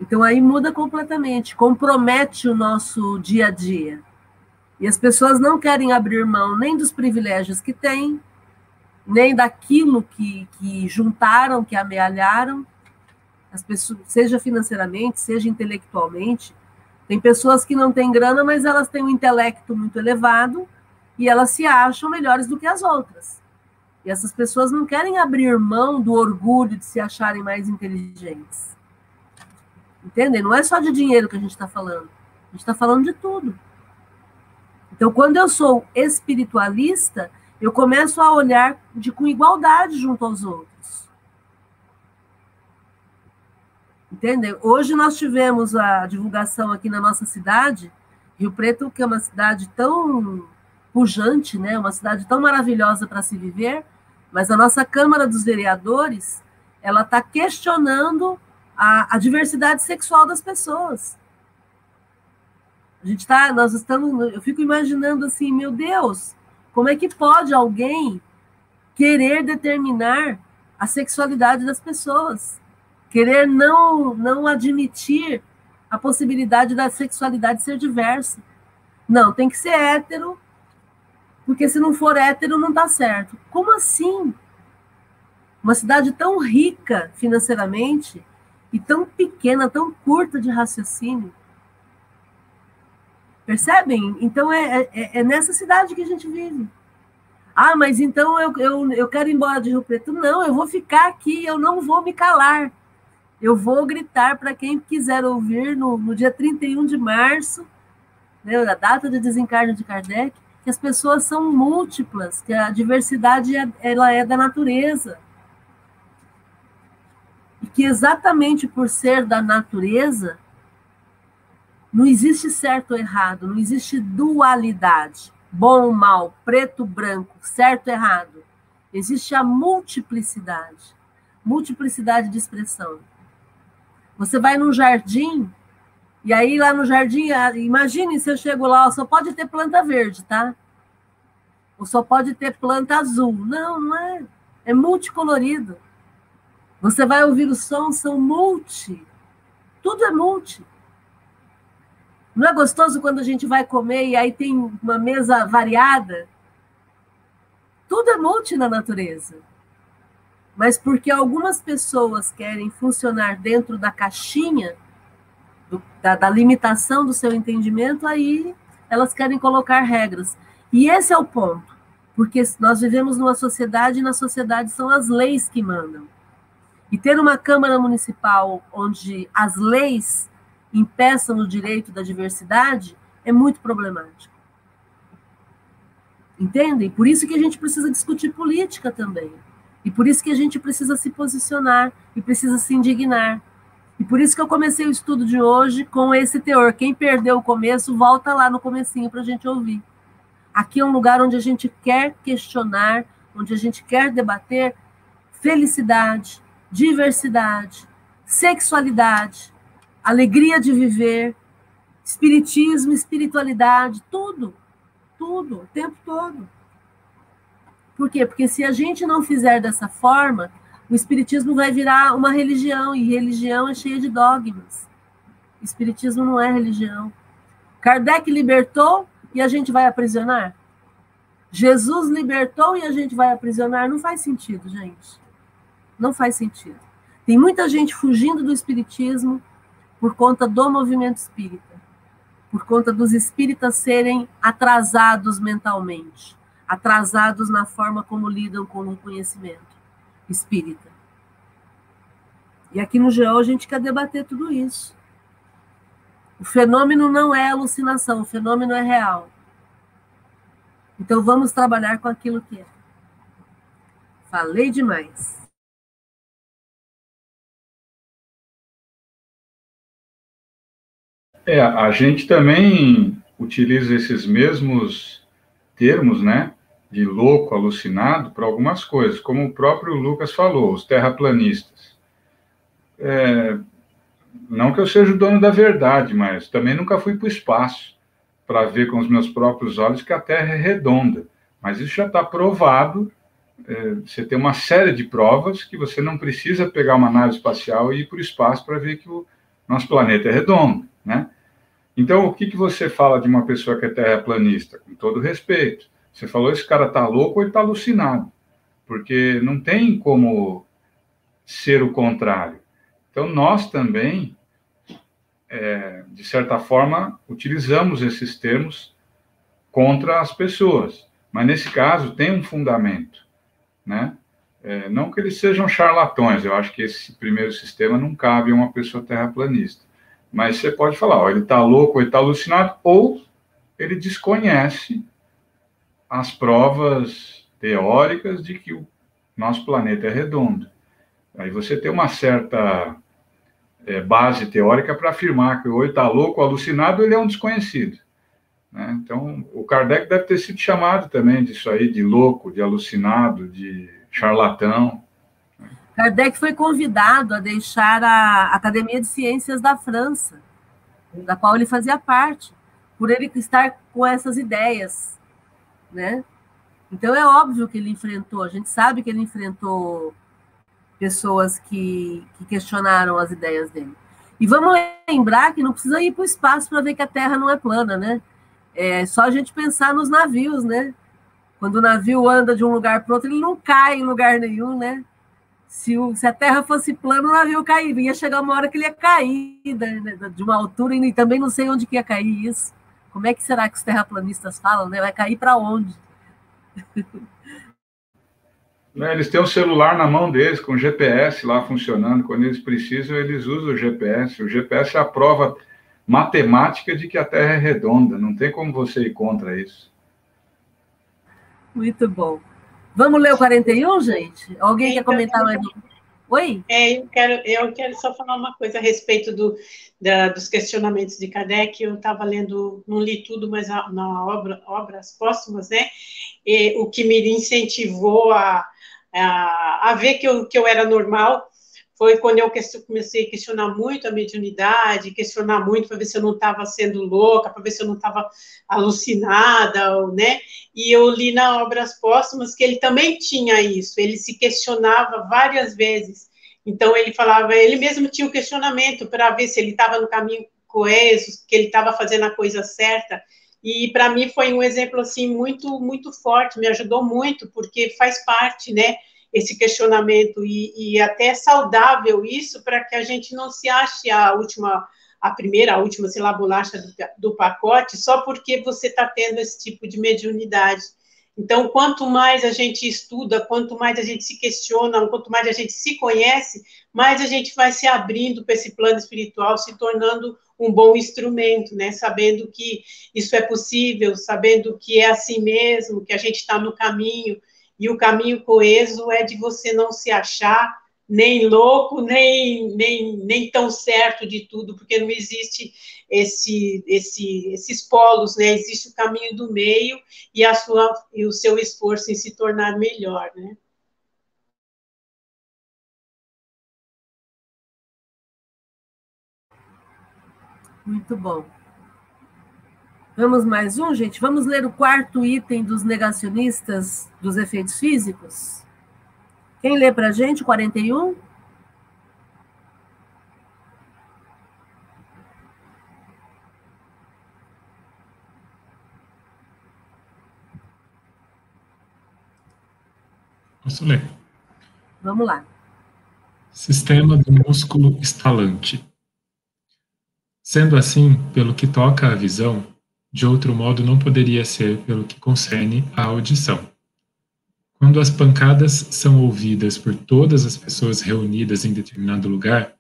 Então aí muda completamente, compromete o nosso dia a dia. E as pessoas não querem abrir mão nem dos privilégios que têm, nem daquilo que, que juntaram, que amealharam, as pessoas, seja financeiramente, seja intelectualmente. Tem pessoas que não têm grana, mas elas têm um intelecto muito elevado e elas se acham melhores do que as outras. E essas pessoas não querem abrir mão do orgulho de se acharem mais inteligentes. Entendem? Não é só de dinheiro que a gente está falando. A gente está falando de tudo. Então, quando eu sou espiritualista, eu começo a olhar de, com igualdade junto aos outros. Entendeu? Hoje nós tivemos a divulgação aqui na nossa cidade, Rio Preto, que é uma cidade tão pujante, né? Uma cidade tão maravilhosa para se viver, mas a nossa Câmara dos Vereadores, ela está questionando a, a, diversidade sexual das pessoas. A gente está, nós estamos, eu fico imaginando assim, meu Deus, como é que pode alguém querer determinar a sexualidade das pessoas, querer não não admitir a possibilidade da sexualidade ser diversa. Não, tem que ser hétero, porque se não for hétero não está certo. Como assim? Uma cidade tão rica financeiramente e tão pequena, tão curta de raciocínio. Percebem? Então é, é, é nessa cidade que a gente vive. Ah, mas então eu, eu, eu quero ir embora de Rio Preto. Não, eu vou ficar aqui, eu não vou me calar. Eu vou gritar para quem quiser ouvir no, no dia 31 de março, né, a data de desencarne de Kardec, que as pessoas são múltiplas, que a diversidade é, ela é da natureza. E que exatamente por ser da natureza, não existe certo ou errado, não existe dualidade, bom ou mal, preto, branco, certo ou errado. Existe a multiplicidade, multiplicidade de expressão. Você vai num jardim, e aí lá no jardim, imagine se eu chego lá, só pode ter planta verde, tá? Ou só pode ter planta azul. Não, não é. É multicolorido. Você vai ouvir os sons, são multi. Tudo é multi. Não é gostoso quando a gente vai comer e aí tem uma mesa variada? Tudo é multi na natureza. Mas porque algumas pessoas querem funcionar dentro da caixinha, do, da, da limitação do seu entendimento, aí elas querem colocar regras. E esse é o ponto. Porque nós vivemos numa sociedade e na sociedade são as leis que mandam. E ter uma Câmara Municipal onde as leis impeçam o direito da diversidade é muito problemático. Entendem? Por isso que a gente precisa discutir política também. E por isso que a gente precisa se posicionar e precisa se indignar. E por isso que eu comecei o estudo de hoje com esse teor. Quem perdeu o começo, volta lá no comecinho para a gente ouvir. Aqui é um lugar onde a gente quer questionar, onde a gente quer debater felicidade, diversidade, sexualidade, alegria de viver, espiritismo, espiritualidade, tudo, tudo, o tempo todo. Por quê? Porque se a gente não fizer dessa forma, o espiritismo vai virar uma religião, e religião é cheia de dogmas. Espiritismo não é religião. Kardec libertou e a gente vai aprisionar? Jesus libertou e a gente vai aprisionar? Não faz sentido, gente. Não faz sentido. Tem muita gente fugindo do espiritismo, por conta do movimento espírita, por conta dos espíritas serem atrasados mentalmente, atrasados na forma como lidam com o conhecimento espírita. E aqui no GEO a gente quer debater tudo isso. O fenômeno não é alucinação, o fenômeno é real. Então vamos trabalhar com aquilo que é. Falei demais. É, a gente também utiliza esses mesmos termos, né, de louco, alucinado, para algumas coisas, como o próprio Lucas falou, os terraplanistas. É, não que eu seja o dono da verdade, mas também nunca fui para o espaço para ver com os meus próprios olhos que a Terra é redonda. Mas isso já está provado. É, você tem uma série de provas que você não precisa pegar uma nave espacial e ir para o espaço para ver que o nosso planeta é redondo, né? Então, o que, que você fala de uma pessoa que é terraplanista? Com todo respeito. Você falou, esse cara está louco ou ele está alucinado. Porque não tem como ser o contrário. Então, nós também, é, de certa forma, utilizamos esses termos contra as pessoas. Mas, nesse caso, tem um fundamento. Né? É, não que eles sejam charlatões, eu acho que esse primeiro sistema não cabe a uma pessoa terraplanista. Mas você pode falar, ó, ele está louco, ele está alucinado, ou ele desconhece as provas teóricas de que o nosso planeta é redondo. Aí você tem uma certa é, base teórica para afirmar que ele está louco, alucinado, ou ele é um desconhecido. Né? Então, o Kardec deve ter sido chamado também disso aí, de louco, de alucinado, de charlatão. Kardec foi convidado a deixar a Academia de Ciências da França, da qual ele fazia parte, por ele estar com essas ideias, né? Então é óbvio que ele enfrentou, a gente sabe que ele enfrentou pessoas que, que questionaram as ideias dele. E vamos lembrar que não precisa ir para o espaço para ver que a Terra não é plana, né? É só a gente pensar nos navios, né? Quando o navio anda de um lugar para outro, ele não cai em lugar nenhum, né? Se, o, se a Terra fosse plana, o navio cairia. Ia chegar uma hora que ele ia cair né, de uma altura e também não sei onde que ia cair isso. Como é que será que os terraplanistas falam, né? Vai cair para onde? Né, eles têm um celular na mão deles, com GPS lá funcionando. Quando eles precisam, eles usam o GPS. O GPS é a prova matemática de que a Terra é redonda. Não tem como você ir contra isso. Muito bom. Vamos ler o 41, gente? Alguém quer comentar mais? Oi? É, eu quero, eu quero só falar uma coisa a respeito do, da, dos questionamentos de Kardec. Eu estava lendo, não li tudo, mas na obra, obras póstumas, né? E, o que me incentivou a, a, a ver que eu, que eu era normal foi quando eu comecei a questionar muito a mediunidade, questionar muito para ver se eu não estava sendo louca, para ver se eu não estava alucinada, né? E eu li na Obras Póstumas que ele também tinha isso, ele se questionava várias vezes. Então ele falava, ele mesmo tinha o questionamento para ver se ele estava no caminho coeso, que ele estava fazendo a coisa certa. E para mim foi um exemplo assim muito muito forte, me ajudou muito porque faz parte, né? Esse questionamento e, e até saudável isso para que a gente não se ache a última, a primeira, a última, sei lá, bolacha do, do pacote só porque você está tendo esse tipo de mediunidade. Então, quanto mais a gente estuda, quanto mais a gente se questiona, quanto mais a gente se conhece, mais a gente vai se abrindo para esse plano espiritual, se tornando um bom instrumento, né? Sabendo que isso é possível, sabendo que é assim mesmo, que a gente está no caminho, e o caminho coeso é de você não se achar nem louco, nem, nem, nem tão certo de tudo, porque não existe esse, esse, esses polos, né? Existe o caminho do meio e, a sua, e o seu esforço em se tornar melhor, né? Muito bom. Vamos mais um, gente? Vamos ler o quarto item dos negacionistas dos efeitos físicos? Quem lê para a gente, 41? Posso ler? Vamos lá. Sistema do músculo estalante. Sendo assim, pelo que toca à visão, de outro modo não poderia ser pelo que concerne à audição. Quando as pancadas são ouvidas por todas as pessoas reunidas em determinado lugar,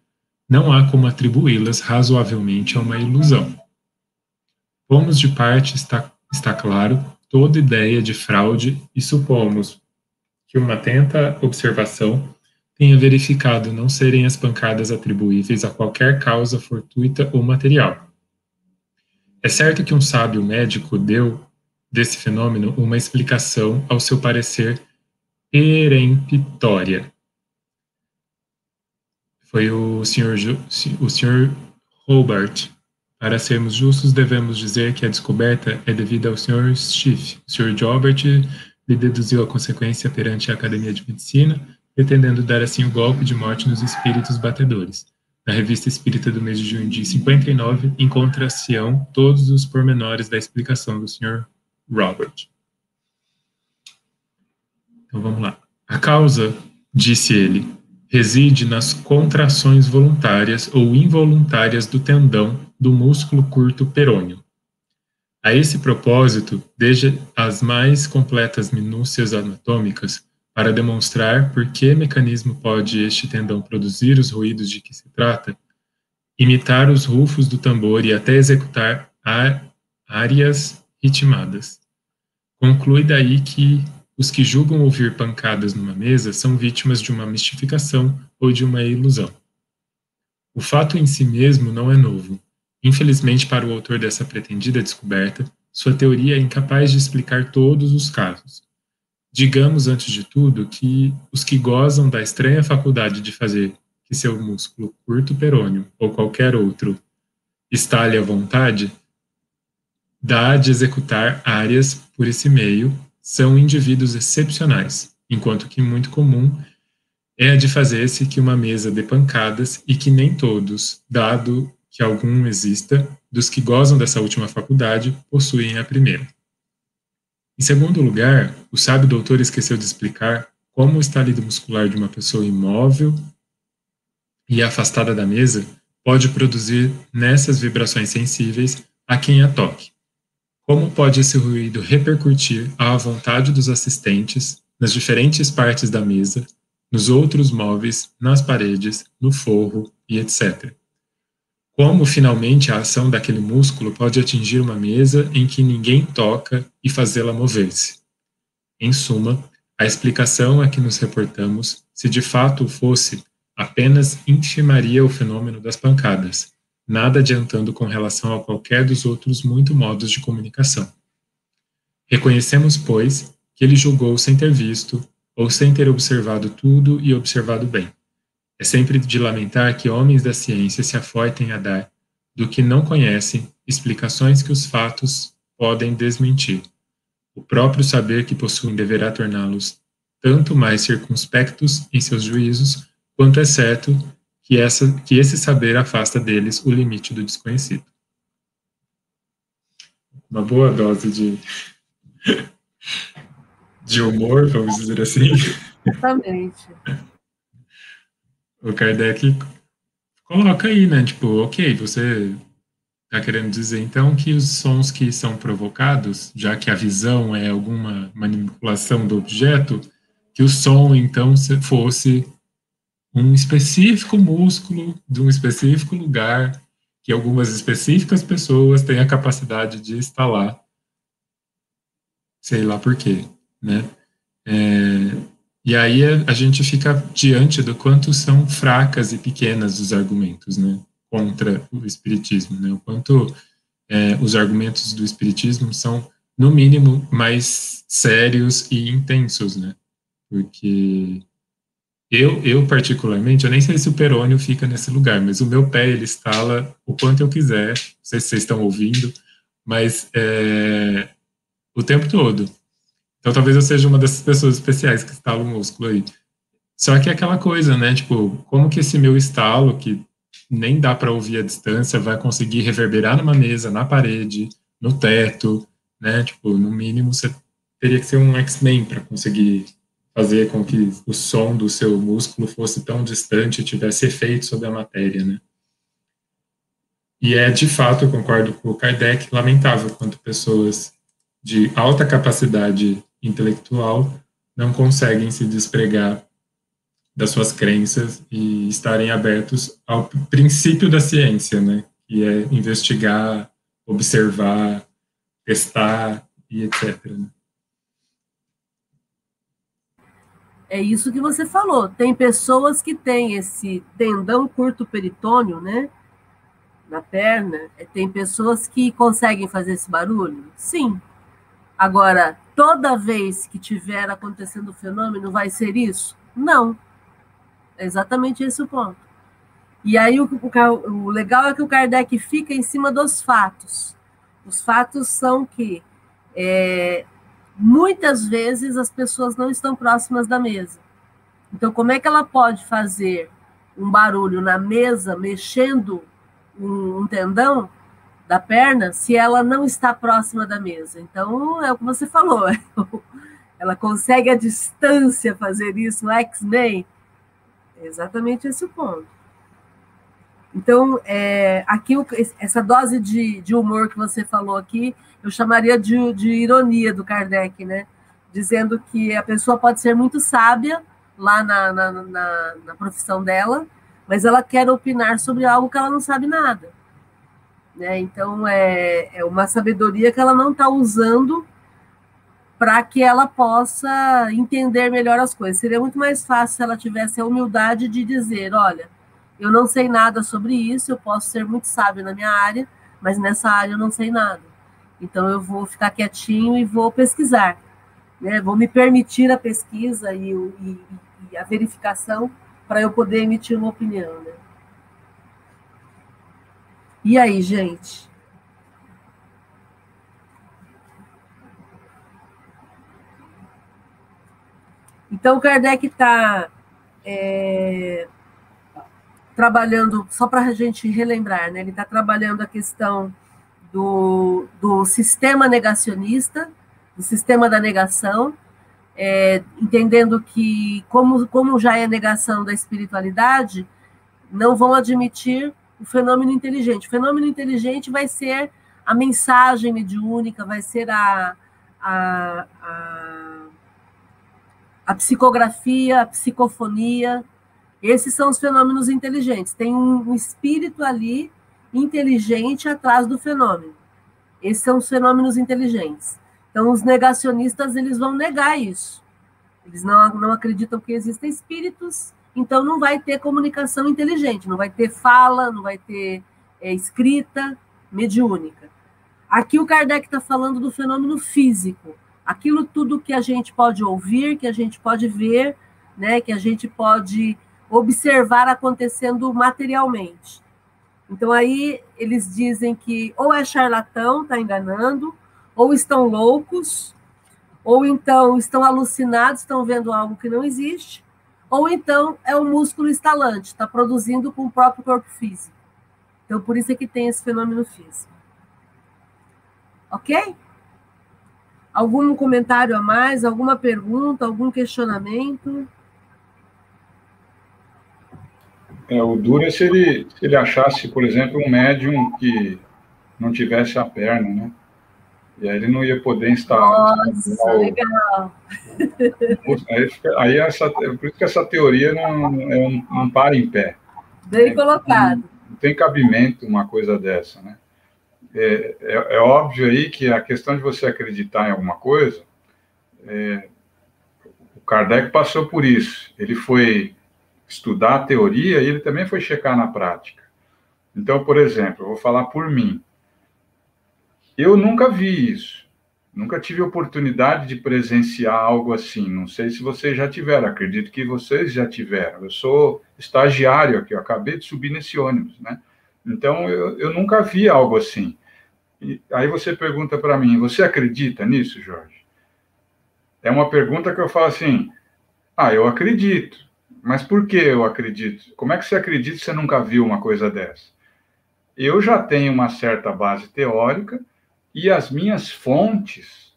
não há como atribuí-las razoavelmente a uma ilusão. Pomos de parte, está, está claro, toda ideia de fraude e supomos que uma atenta observação tenha verificado não serem as pancadas atribuíveis a qualquer causa fortuita ou material é certo que um sábio médico deu desse fenômeno uma explicação ao seu parecer peremptória. Foi o Sr. o Sr. Hobart. Para sermos justos, devemos dizer que a descoberta é devida ao Sr. Schiff. O Sr. Jobert lhe deduziu a consequência perante a Academia de Medicina, pretendendo dar assim o golpe de morte nos espíritos batedores. Na Revista Espírita do mês de junho de 59, encontra-se-ão todos os pormenores da explicação do Sr. Robert. Então vamos lá. A causa, disse ele, reside nas contrações voluntárias ou involuntárias do tendão do músculo curto perônio. A esse propósito, desde as mais completas minúcias anatômicas, para demonstrar por que mecanismo pode este tendão produzir os ruídos de que se trata, imitar os rufos do tambor e até executar áreas ritmadas. Conclui daí que os que julgam ouvir pancadas numa mesa são vítimas de uma mistificação ou de uma ilusão. O fato em si mesmo não é novo. Infelizmente para o autor dessa pretendida descoberta, sua teoria é incapaz de explicar todos os casos. Digamos, antes de tudo, que os que gozam da estranha faculdade de fazer que seu músculo curto perônio ou qualquer outro estale à vontade, dá de executar áreas por esse meio, são indivíduos excepcionais, enquanto que muito comum é a de fazer-se que uma mesa dê pancadas e que nem todos, dado que algum exista, dos que gozam dessa última faculdade, possuem a primeira. Em segundo lugar, o sábio doutor esqueceu de explicar como o estalido muscular de uma pessoa imóvel e afastada da mesa pode produzir nessas vibrações sensíveis a quem a toque. Como pode esse ruído repercutir à vontade dos assistentes nas diferentes partes da mesa, nos outros móveis, nas paredes, no forro e etc. Como, finalmente, a ação daquele músculo pode atingir uma mesa em que ninguém toca e fazê-la mover-se. Em suma, a explicação a que nos reportamos, se de fato fosse, apenas intimaria o fenômeno das pancadas, nada adiantando com relação a qualquer dos outros muito modos de comunicação. Reconhecemos, pois, que ele julgou sem ter visto, ou sem ter observado tudo e observado bem. É sempre de lamentar que homens da ciência se afoitem a dar, do que não conhecem, explicações que os fatos podem desmentir. O próprio saber que possuem deverá torná-los tanto mais circunspectos em seus juízos, quanto é certo que, essa, que esse saber afasta deles o limite do desconhecido. Uma boa dose de de humor, vamos dizer assim. Exatamente. O Kardec coloca aí, né? Tipo, ok, você está querendo dizer então que os sons que são provocados, já que a visão é alguma manipulação do objeto, que o som então fosse um específico músculo de um específico lugar que algumas específicas pessoas têm a capacidade de instalar, sei lá por quê né? É, e aí a, gente fica diante do quanto são fracas e pequenas os argumentos, né, contra o espiritismo, né? O quanto é, os argumentos do espiritismo são no mínimo mais sérios e intensos, né? Porque eu, eu particularmente, eu nem sei se o perônio fica nesse lugar, mas o meu pé ele estala o quanto eu quiser. Não sei se vocês estão ouvindo, mas é, o tempo todo. Então talvez eu seja uma dessas pessoas especiais que estala o músculo aí. Só que é aquela coisa, né? Tipo, como que esse meu estalo, que nem dá para ouvir à distância, vai conseguir reverberar numa mesa, na parede, no teto, né? Tipo, no mínimo você teria que ser um X-Men para conseguir fazer com que o som do seu músculo fosse tão distante e tivesse efeito sobre a matéria, né? E é, de fato, eu concordo com o Kardec, lamentável quanto pessoas de alta capacidade intelectual não conseguem se despregar das suas crenças e estarem abertos ao princípio da ciência, né? Que é investigar, observar, testar e etc. Né? É isso que você falou. Tem pessoas que têm esse tendão curto peritônio, né? Na perna. Tem pessoas que conseguem fazer esse barulho? Sim. Agora, toda vez que tiver acontecendo o fenômeno, vai ser isso? Não. É exatamente esse o ponto. E aí o, o, o legal é que o Kardec fica em cima dos fatos. Os fatos são que é, muitas vezes as pessoas não estão próximas da mesa. Então, como é que ela pode fazer um barulho na mesa, mexendo um, um tendão, da perna se ela não está próxima da mesa. Então, é o que você falou. ela consegue a distância fazer isso no X-Men. É exatamente esse o ponto. Então, é, aqui, essa dose de, de, humor que você falou aqui, eu chamaria de, de ironia do Kardec, né? Dizendo que a pessoa pode ser muito sábia lá na, na, na, na profissão dela, mas ela quer opinar sobre algo que ela não sabe nada. Né? Então, é, é uma sabedoria que ela não está usando para que ela possa entender melhor as coisas. Seria muito mais fácil se ela tivesse a humildade de dizer: olha, eu não sei nada sobre isso, eu posso ser muito sábio na minha área, mas nessa área eu não sei nada. Então eu vou ficar quietinho e vou pesquisar, né? Vou me permitir a pesquisa e, e, e a verificação para eu poder emitir uma opinião, né? E aí, gente? Então, Kardec está é, trabalhando, só para a gente relembrar, né, ele está trabalhando a questão do, do sistema negacionista, do sistema da negação, é, entendendo que, como, como já é negação da espiritualidade, não vão admitir o fenômeno inteligente. O fenômeno inteligente vai ser a mensagem mediúnica, vai ser a, a, a, a psicografia, a psicofonia. Esses são os fenômenos inteligentes. Tem um, um espírito ali inteligente atrás do fenômeno. Esses são os fenômenos inteligentes. Então, os negacionistas eles vão negar isso. Eles não, não acreditam que existem espíritos, então não vai ter comunicação inteligente, não vai ter fala, não vai ter é, escrita mediúnica. Aqui o Kardec está falando do fenômeno físico, aquilo tudo que a gente pode ouvir, que a gente pode ver, né, que a gente pode observar acontecendo materialmente. Então aí eles dizem que ou é charlatão, está enganando, ou estão loucos, ou então estão alucinados, estão vendo algo que não existe, ou então é o músculo instalante, está produzindo com o próprio corpo físico. Então por isso é que tem esse fenômeno físico. Ok? Algum comentário a mais? Alguma pergunta? Algum questionamento? É, o duro é se ele, se ele achasse, por exemplo, um médium que não tivesse a perna, né? E aí ele não ia poder instalar. Nossa, instalar legal. Aí, aí essa, por isso que essa teoria não, não, não para em pé. Bem é, colocado. Não, não, tem cabimento uma coisa dessa, né? É, é, é, óbvio aí que a questão de você acreditar em alguma coisa, é, o Kardec passou por isso. Ele foi estudar a teoria e ele também foi checar na prática. Então, por exemplo, eu vou falar por mim. Eu nunca vi isso. Nunca tive oportunidade de presenciar algo assim. Não sei se vocês já tiveram, acredito que vocês já tiveram. Eu sou estagiário aqui, eu acabei de subir nesse ônibus, né? Então, eu, eu nunca vi algo assim. E aí você pergunta para mim, você acredita nisso, Jorge? É uma pergunta que eu falo assim, ah, eu acredito. Mas por que eu acredito? Como é que você acredita se você nunca viu uma coisa dessa? Eu já tenho uma certa base teórica e as minhas fontes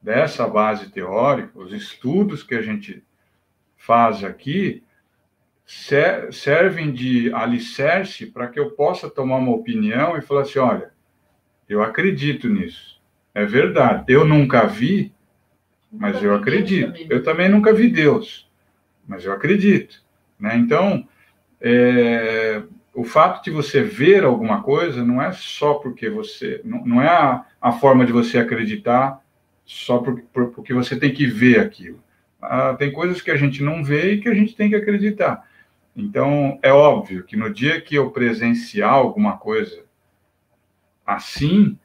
dessa base teórica, os estudos que a gente faz aqui, servem de alicerce para que eu possa tomar uma opinião e falar assim: olha, eu acredito nisso. É verdade. Eu nunca vi, mas eu acredito. Eu também nunca vi Deus mas eu acredito. Né? Então, é, o fato de você ver alguma coisa não é só porque você. Não, não é a, a, forma de você acreditar só por, por, porque você tem que ver aquilo. Ah, tem coisas que a gente não vê e que a gente tem que acreditar. Então, é óbvio que no dia que eu presenciar alguma coisa assim,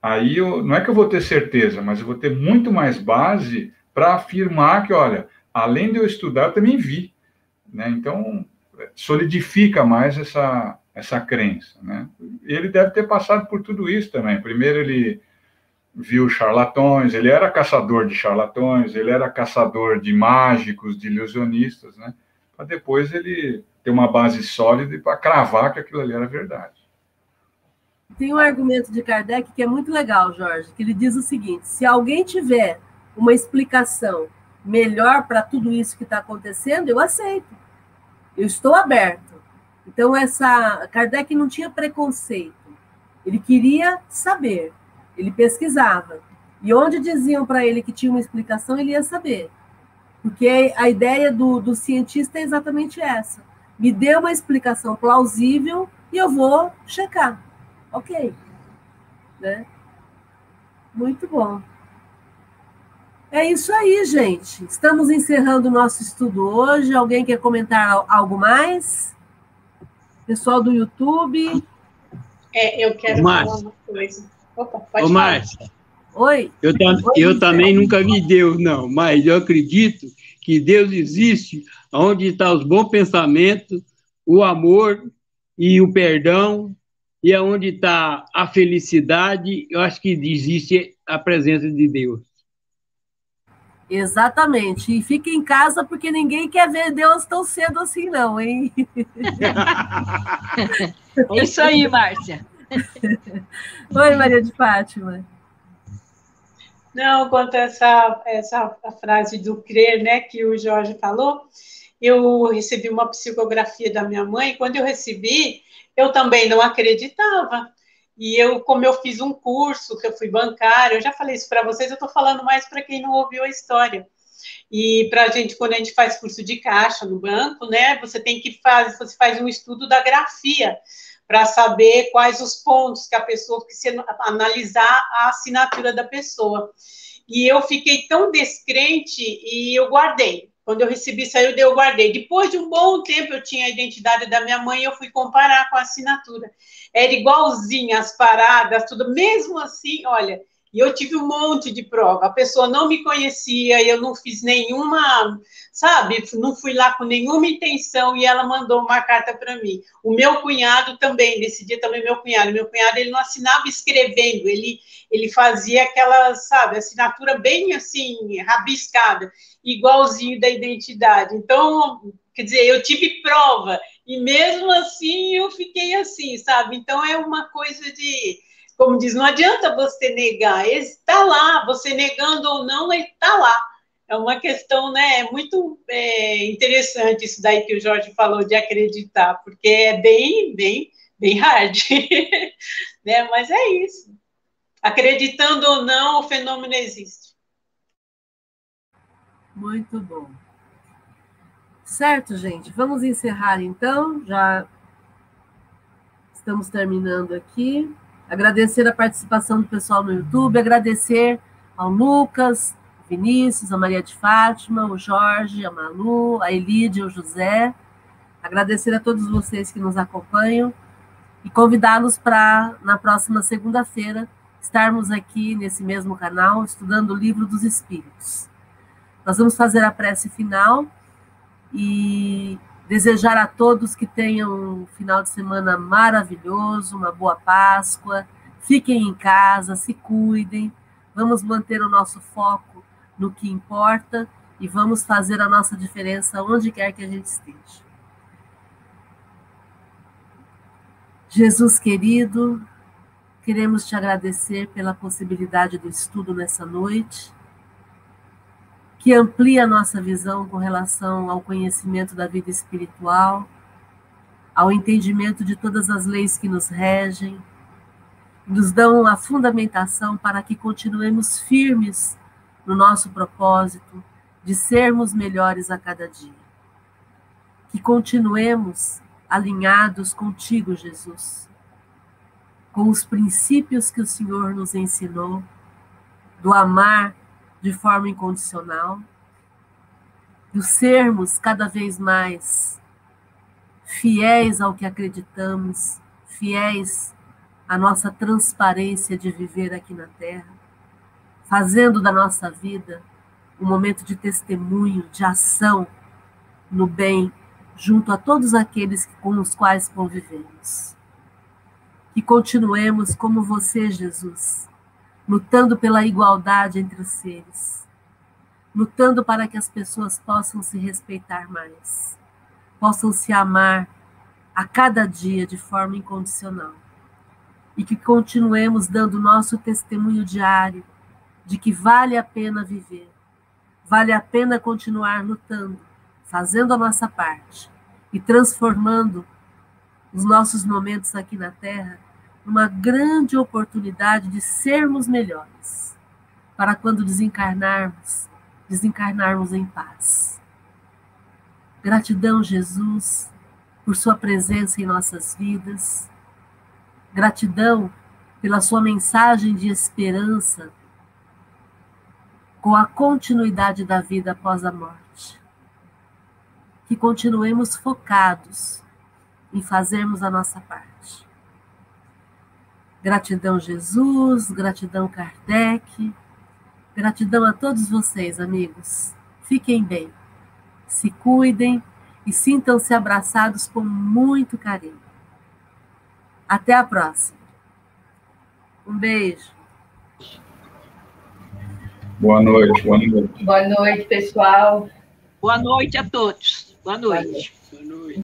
aí eu, não é que eu vou ter certeza, mas eu vou ter muito mais base para afirmar que, olha, além de eu estudar, eu também vi. Né? Então, solidifica mais essa, essa crença. Né? Ele deve ter passado por tudo isso também. Primeiro, ele viu charlatões, ele era caçador de charlatões, ele era caçador de mágicos, de ilusionistas, né? para depois ele ter uma base sólida para cravar que aquilo ali era verdade. Tem um argumento de Kardec que é muito legal, Jorge, que ele diz o seguinte: se alguém tiver uma explicação melhor para tudo isso que está acontecendo, eu aceito. Eu estou aberto. Então, essa Kardec não tinha preconceito. Ele queria saber. Ele pesquisava. E onde diziam para ele que tinha uma explicação, ele ia saber. Porque a ideia do, do cientista é exatamente essa. Me dê uma explicação plausível e eu vou checar. Ok. Né? Muito bom. É isso aí, gente. Estamos encerrando o nosso estudo hoje. Alguém quer comentar algo mais? Pessoal do YouTube? É, eu quero Mas... falar uma coisa. Opa, pode Ô, Márcia. Oi. Eu, eu também nunca vi Deus, não, mas eu acredito que Deus existe onde estão os bons pensamentos, o amor e o perdão, e aonde está a felicidade, eu acho que existe a presença de Deus. Exatamente. E fique em casa porque ninguém quer ver Deus tão cedo assim, não, hein? É isso aí, Márcia. Oi, Maria de Fátima. Não, quanto a essa, essa a frase do crer, né, que o Jorge falou, eu recebi uma psicografia da minha mãe, quando eu recebi, eu também não acreditava. E eu, como eu fiz um curso, que eu fui bancária, eu já falei isso para vocês, eu estou falando mais para quem não ouviu a história. E para a gente, quando a gente faz curso de caixa no banco, né, você tem que fazer, você faz um estudo da grafia para saber quais os pontos que a pessoa se analisar a assinatura da pessoa. E eu fiquei tão descrente e eu guardei. Quando eu recebi, saiu, eu guardei. Depois de um bom tempo, eu tinha a identidade da minha mãe e eu fui comparar com a assinatura. Era igualzinha as paradas, tudo. Mesmo assim, olha, e eu tive um monte de prova. A pessoa não me conhecia, eu não fiz nenhuma, sabe? Não fui lá com nenhuma intenção e ela mandou uma carta para mim. O meu cunhado também, nesse dia também meu cunhado. Meu cunhado, ele não assinava escrevendo, ele, ele fazia aquela, sabe, assinatura bem assim, rabiscada, igualzinho da identidade. Então, quer dizer, eu tive prova e mesmo assim eu fiquei assim, sabe? Então é uma coisa de como diz, não adianta você negar, está lá, você negando ou não, ele está lá. É uma questão, né, é muito é, interessante isso daí que o Jorge falou de acreditar, porque é bem, bem, bem hard, né, mas é isso. Acreditando ou não, o fenômeno existe. Muito bom. Certo, gente, vamos encerrar então, já estamos terminando aqui. Agradecer a participação do pessoal no YouTube, agradecer ao Lucas, Vinícius, a Maria de Fátima, o Jorge, a Malu, a Elídia, o José. Agradecer a todos vocês que nos acompanham e convidá-los para, na próxima segunda-feira, estarmos aqui nesse mesmo canal estudando o Livro dos Espíritos. Nós vamos fazer a prece final e Desejar a todos que tenham um final de semana maravilhoso, uma boa Páscoa. Fiquem em casa, se cuidem. Vamos manter o nosso foco no que importa e vamos fazer a nossa diferença onde quer que a gente esteja. Jesus querido, queremos te agradecer pela possibilidade do estudo nessa noite que amplia a nossa visão com relação ao conhecimento da vida espiritual, ao entendimento de todas as leis que nos regem, nos dão a fundamentação para que continuemos firmes no nosso propósito de sermos melhores a cada dia. Que continuemos alinhados contigo, Jesus, com os princípios que o Senhor nos ensinou, do amar de forma incondicional, do sermos cada vez mais fiéis ao que acreditamos, fiéis à nossa transparência de viver aqui na Terra, fazendo da nossa vida um momento de testemunho, de ação no bem, junto a todos aqueles com os quais convivemos. Que continuemos como você, Jesus, lutando pela igualdade entre os seres, lutando para que as pessoas possam se respeitar mais, possam se amar a cada dia de forma incondicional. E que continuemos dando nosso testemunho diário de que vale a pena viver, vale a pena continuar lutando, fazendo a nossa parte e transformando os nossos momentos aqui na Terra uma grande oportunidade de sermos melhores, para quando desencarnarmos, desencarnarmos em paz. Gratidão, Jesus, por Sua presença em nossas vidas. Gratidão pela Sua mensagem de esperança com a continuidade da vida após a morte. Que continuemos focados em fazermos a nossa parte Gratidão, Jesus, gratidão, Kardec, gratidão a todos vocês, amigos. Fiquem bem, se cuidem e sintam-se abraçados com muito carinho. Até a próxima. Um beijo. Boa noite, boa noite. Boa noite, pessoal. Boa noite a todos. Boa noite. Boa noite.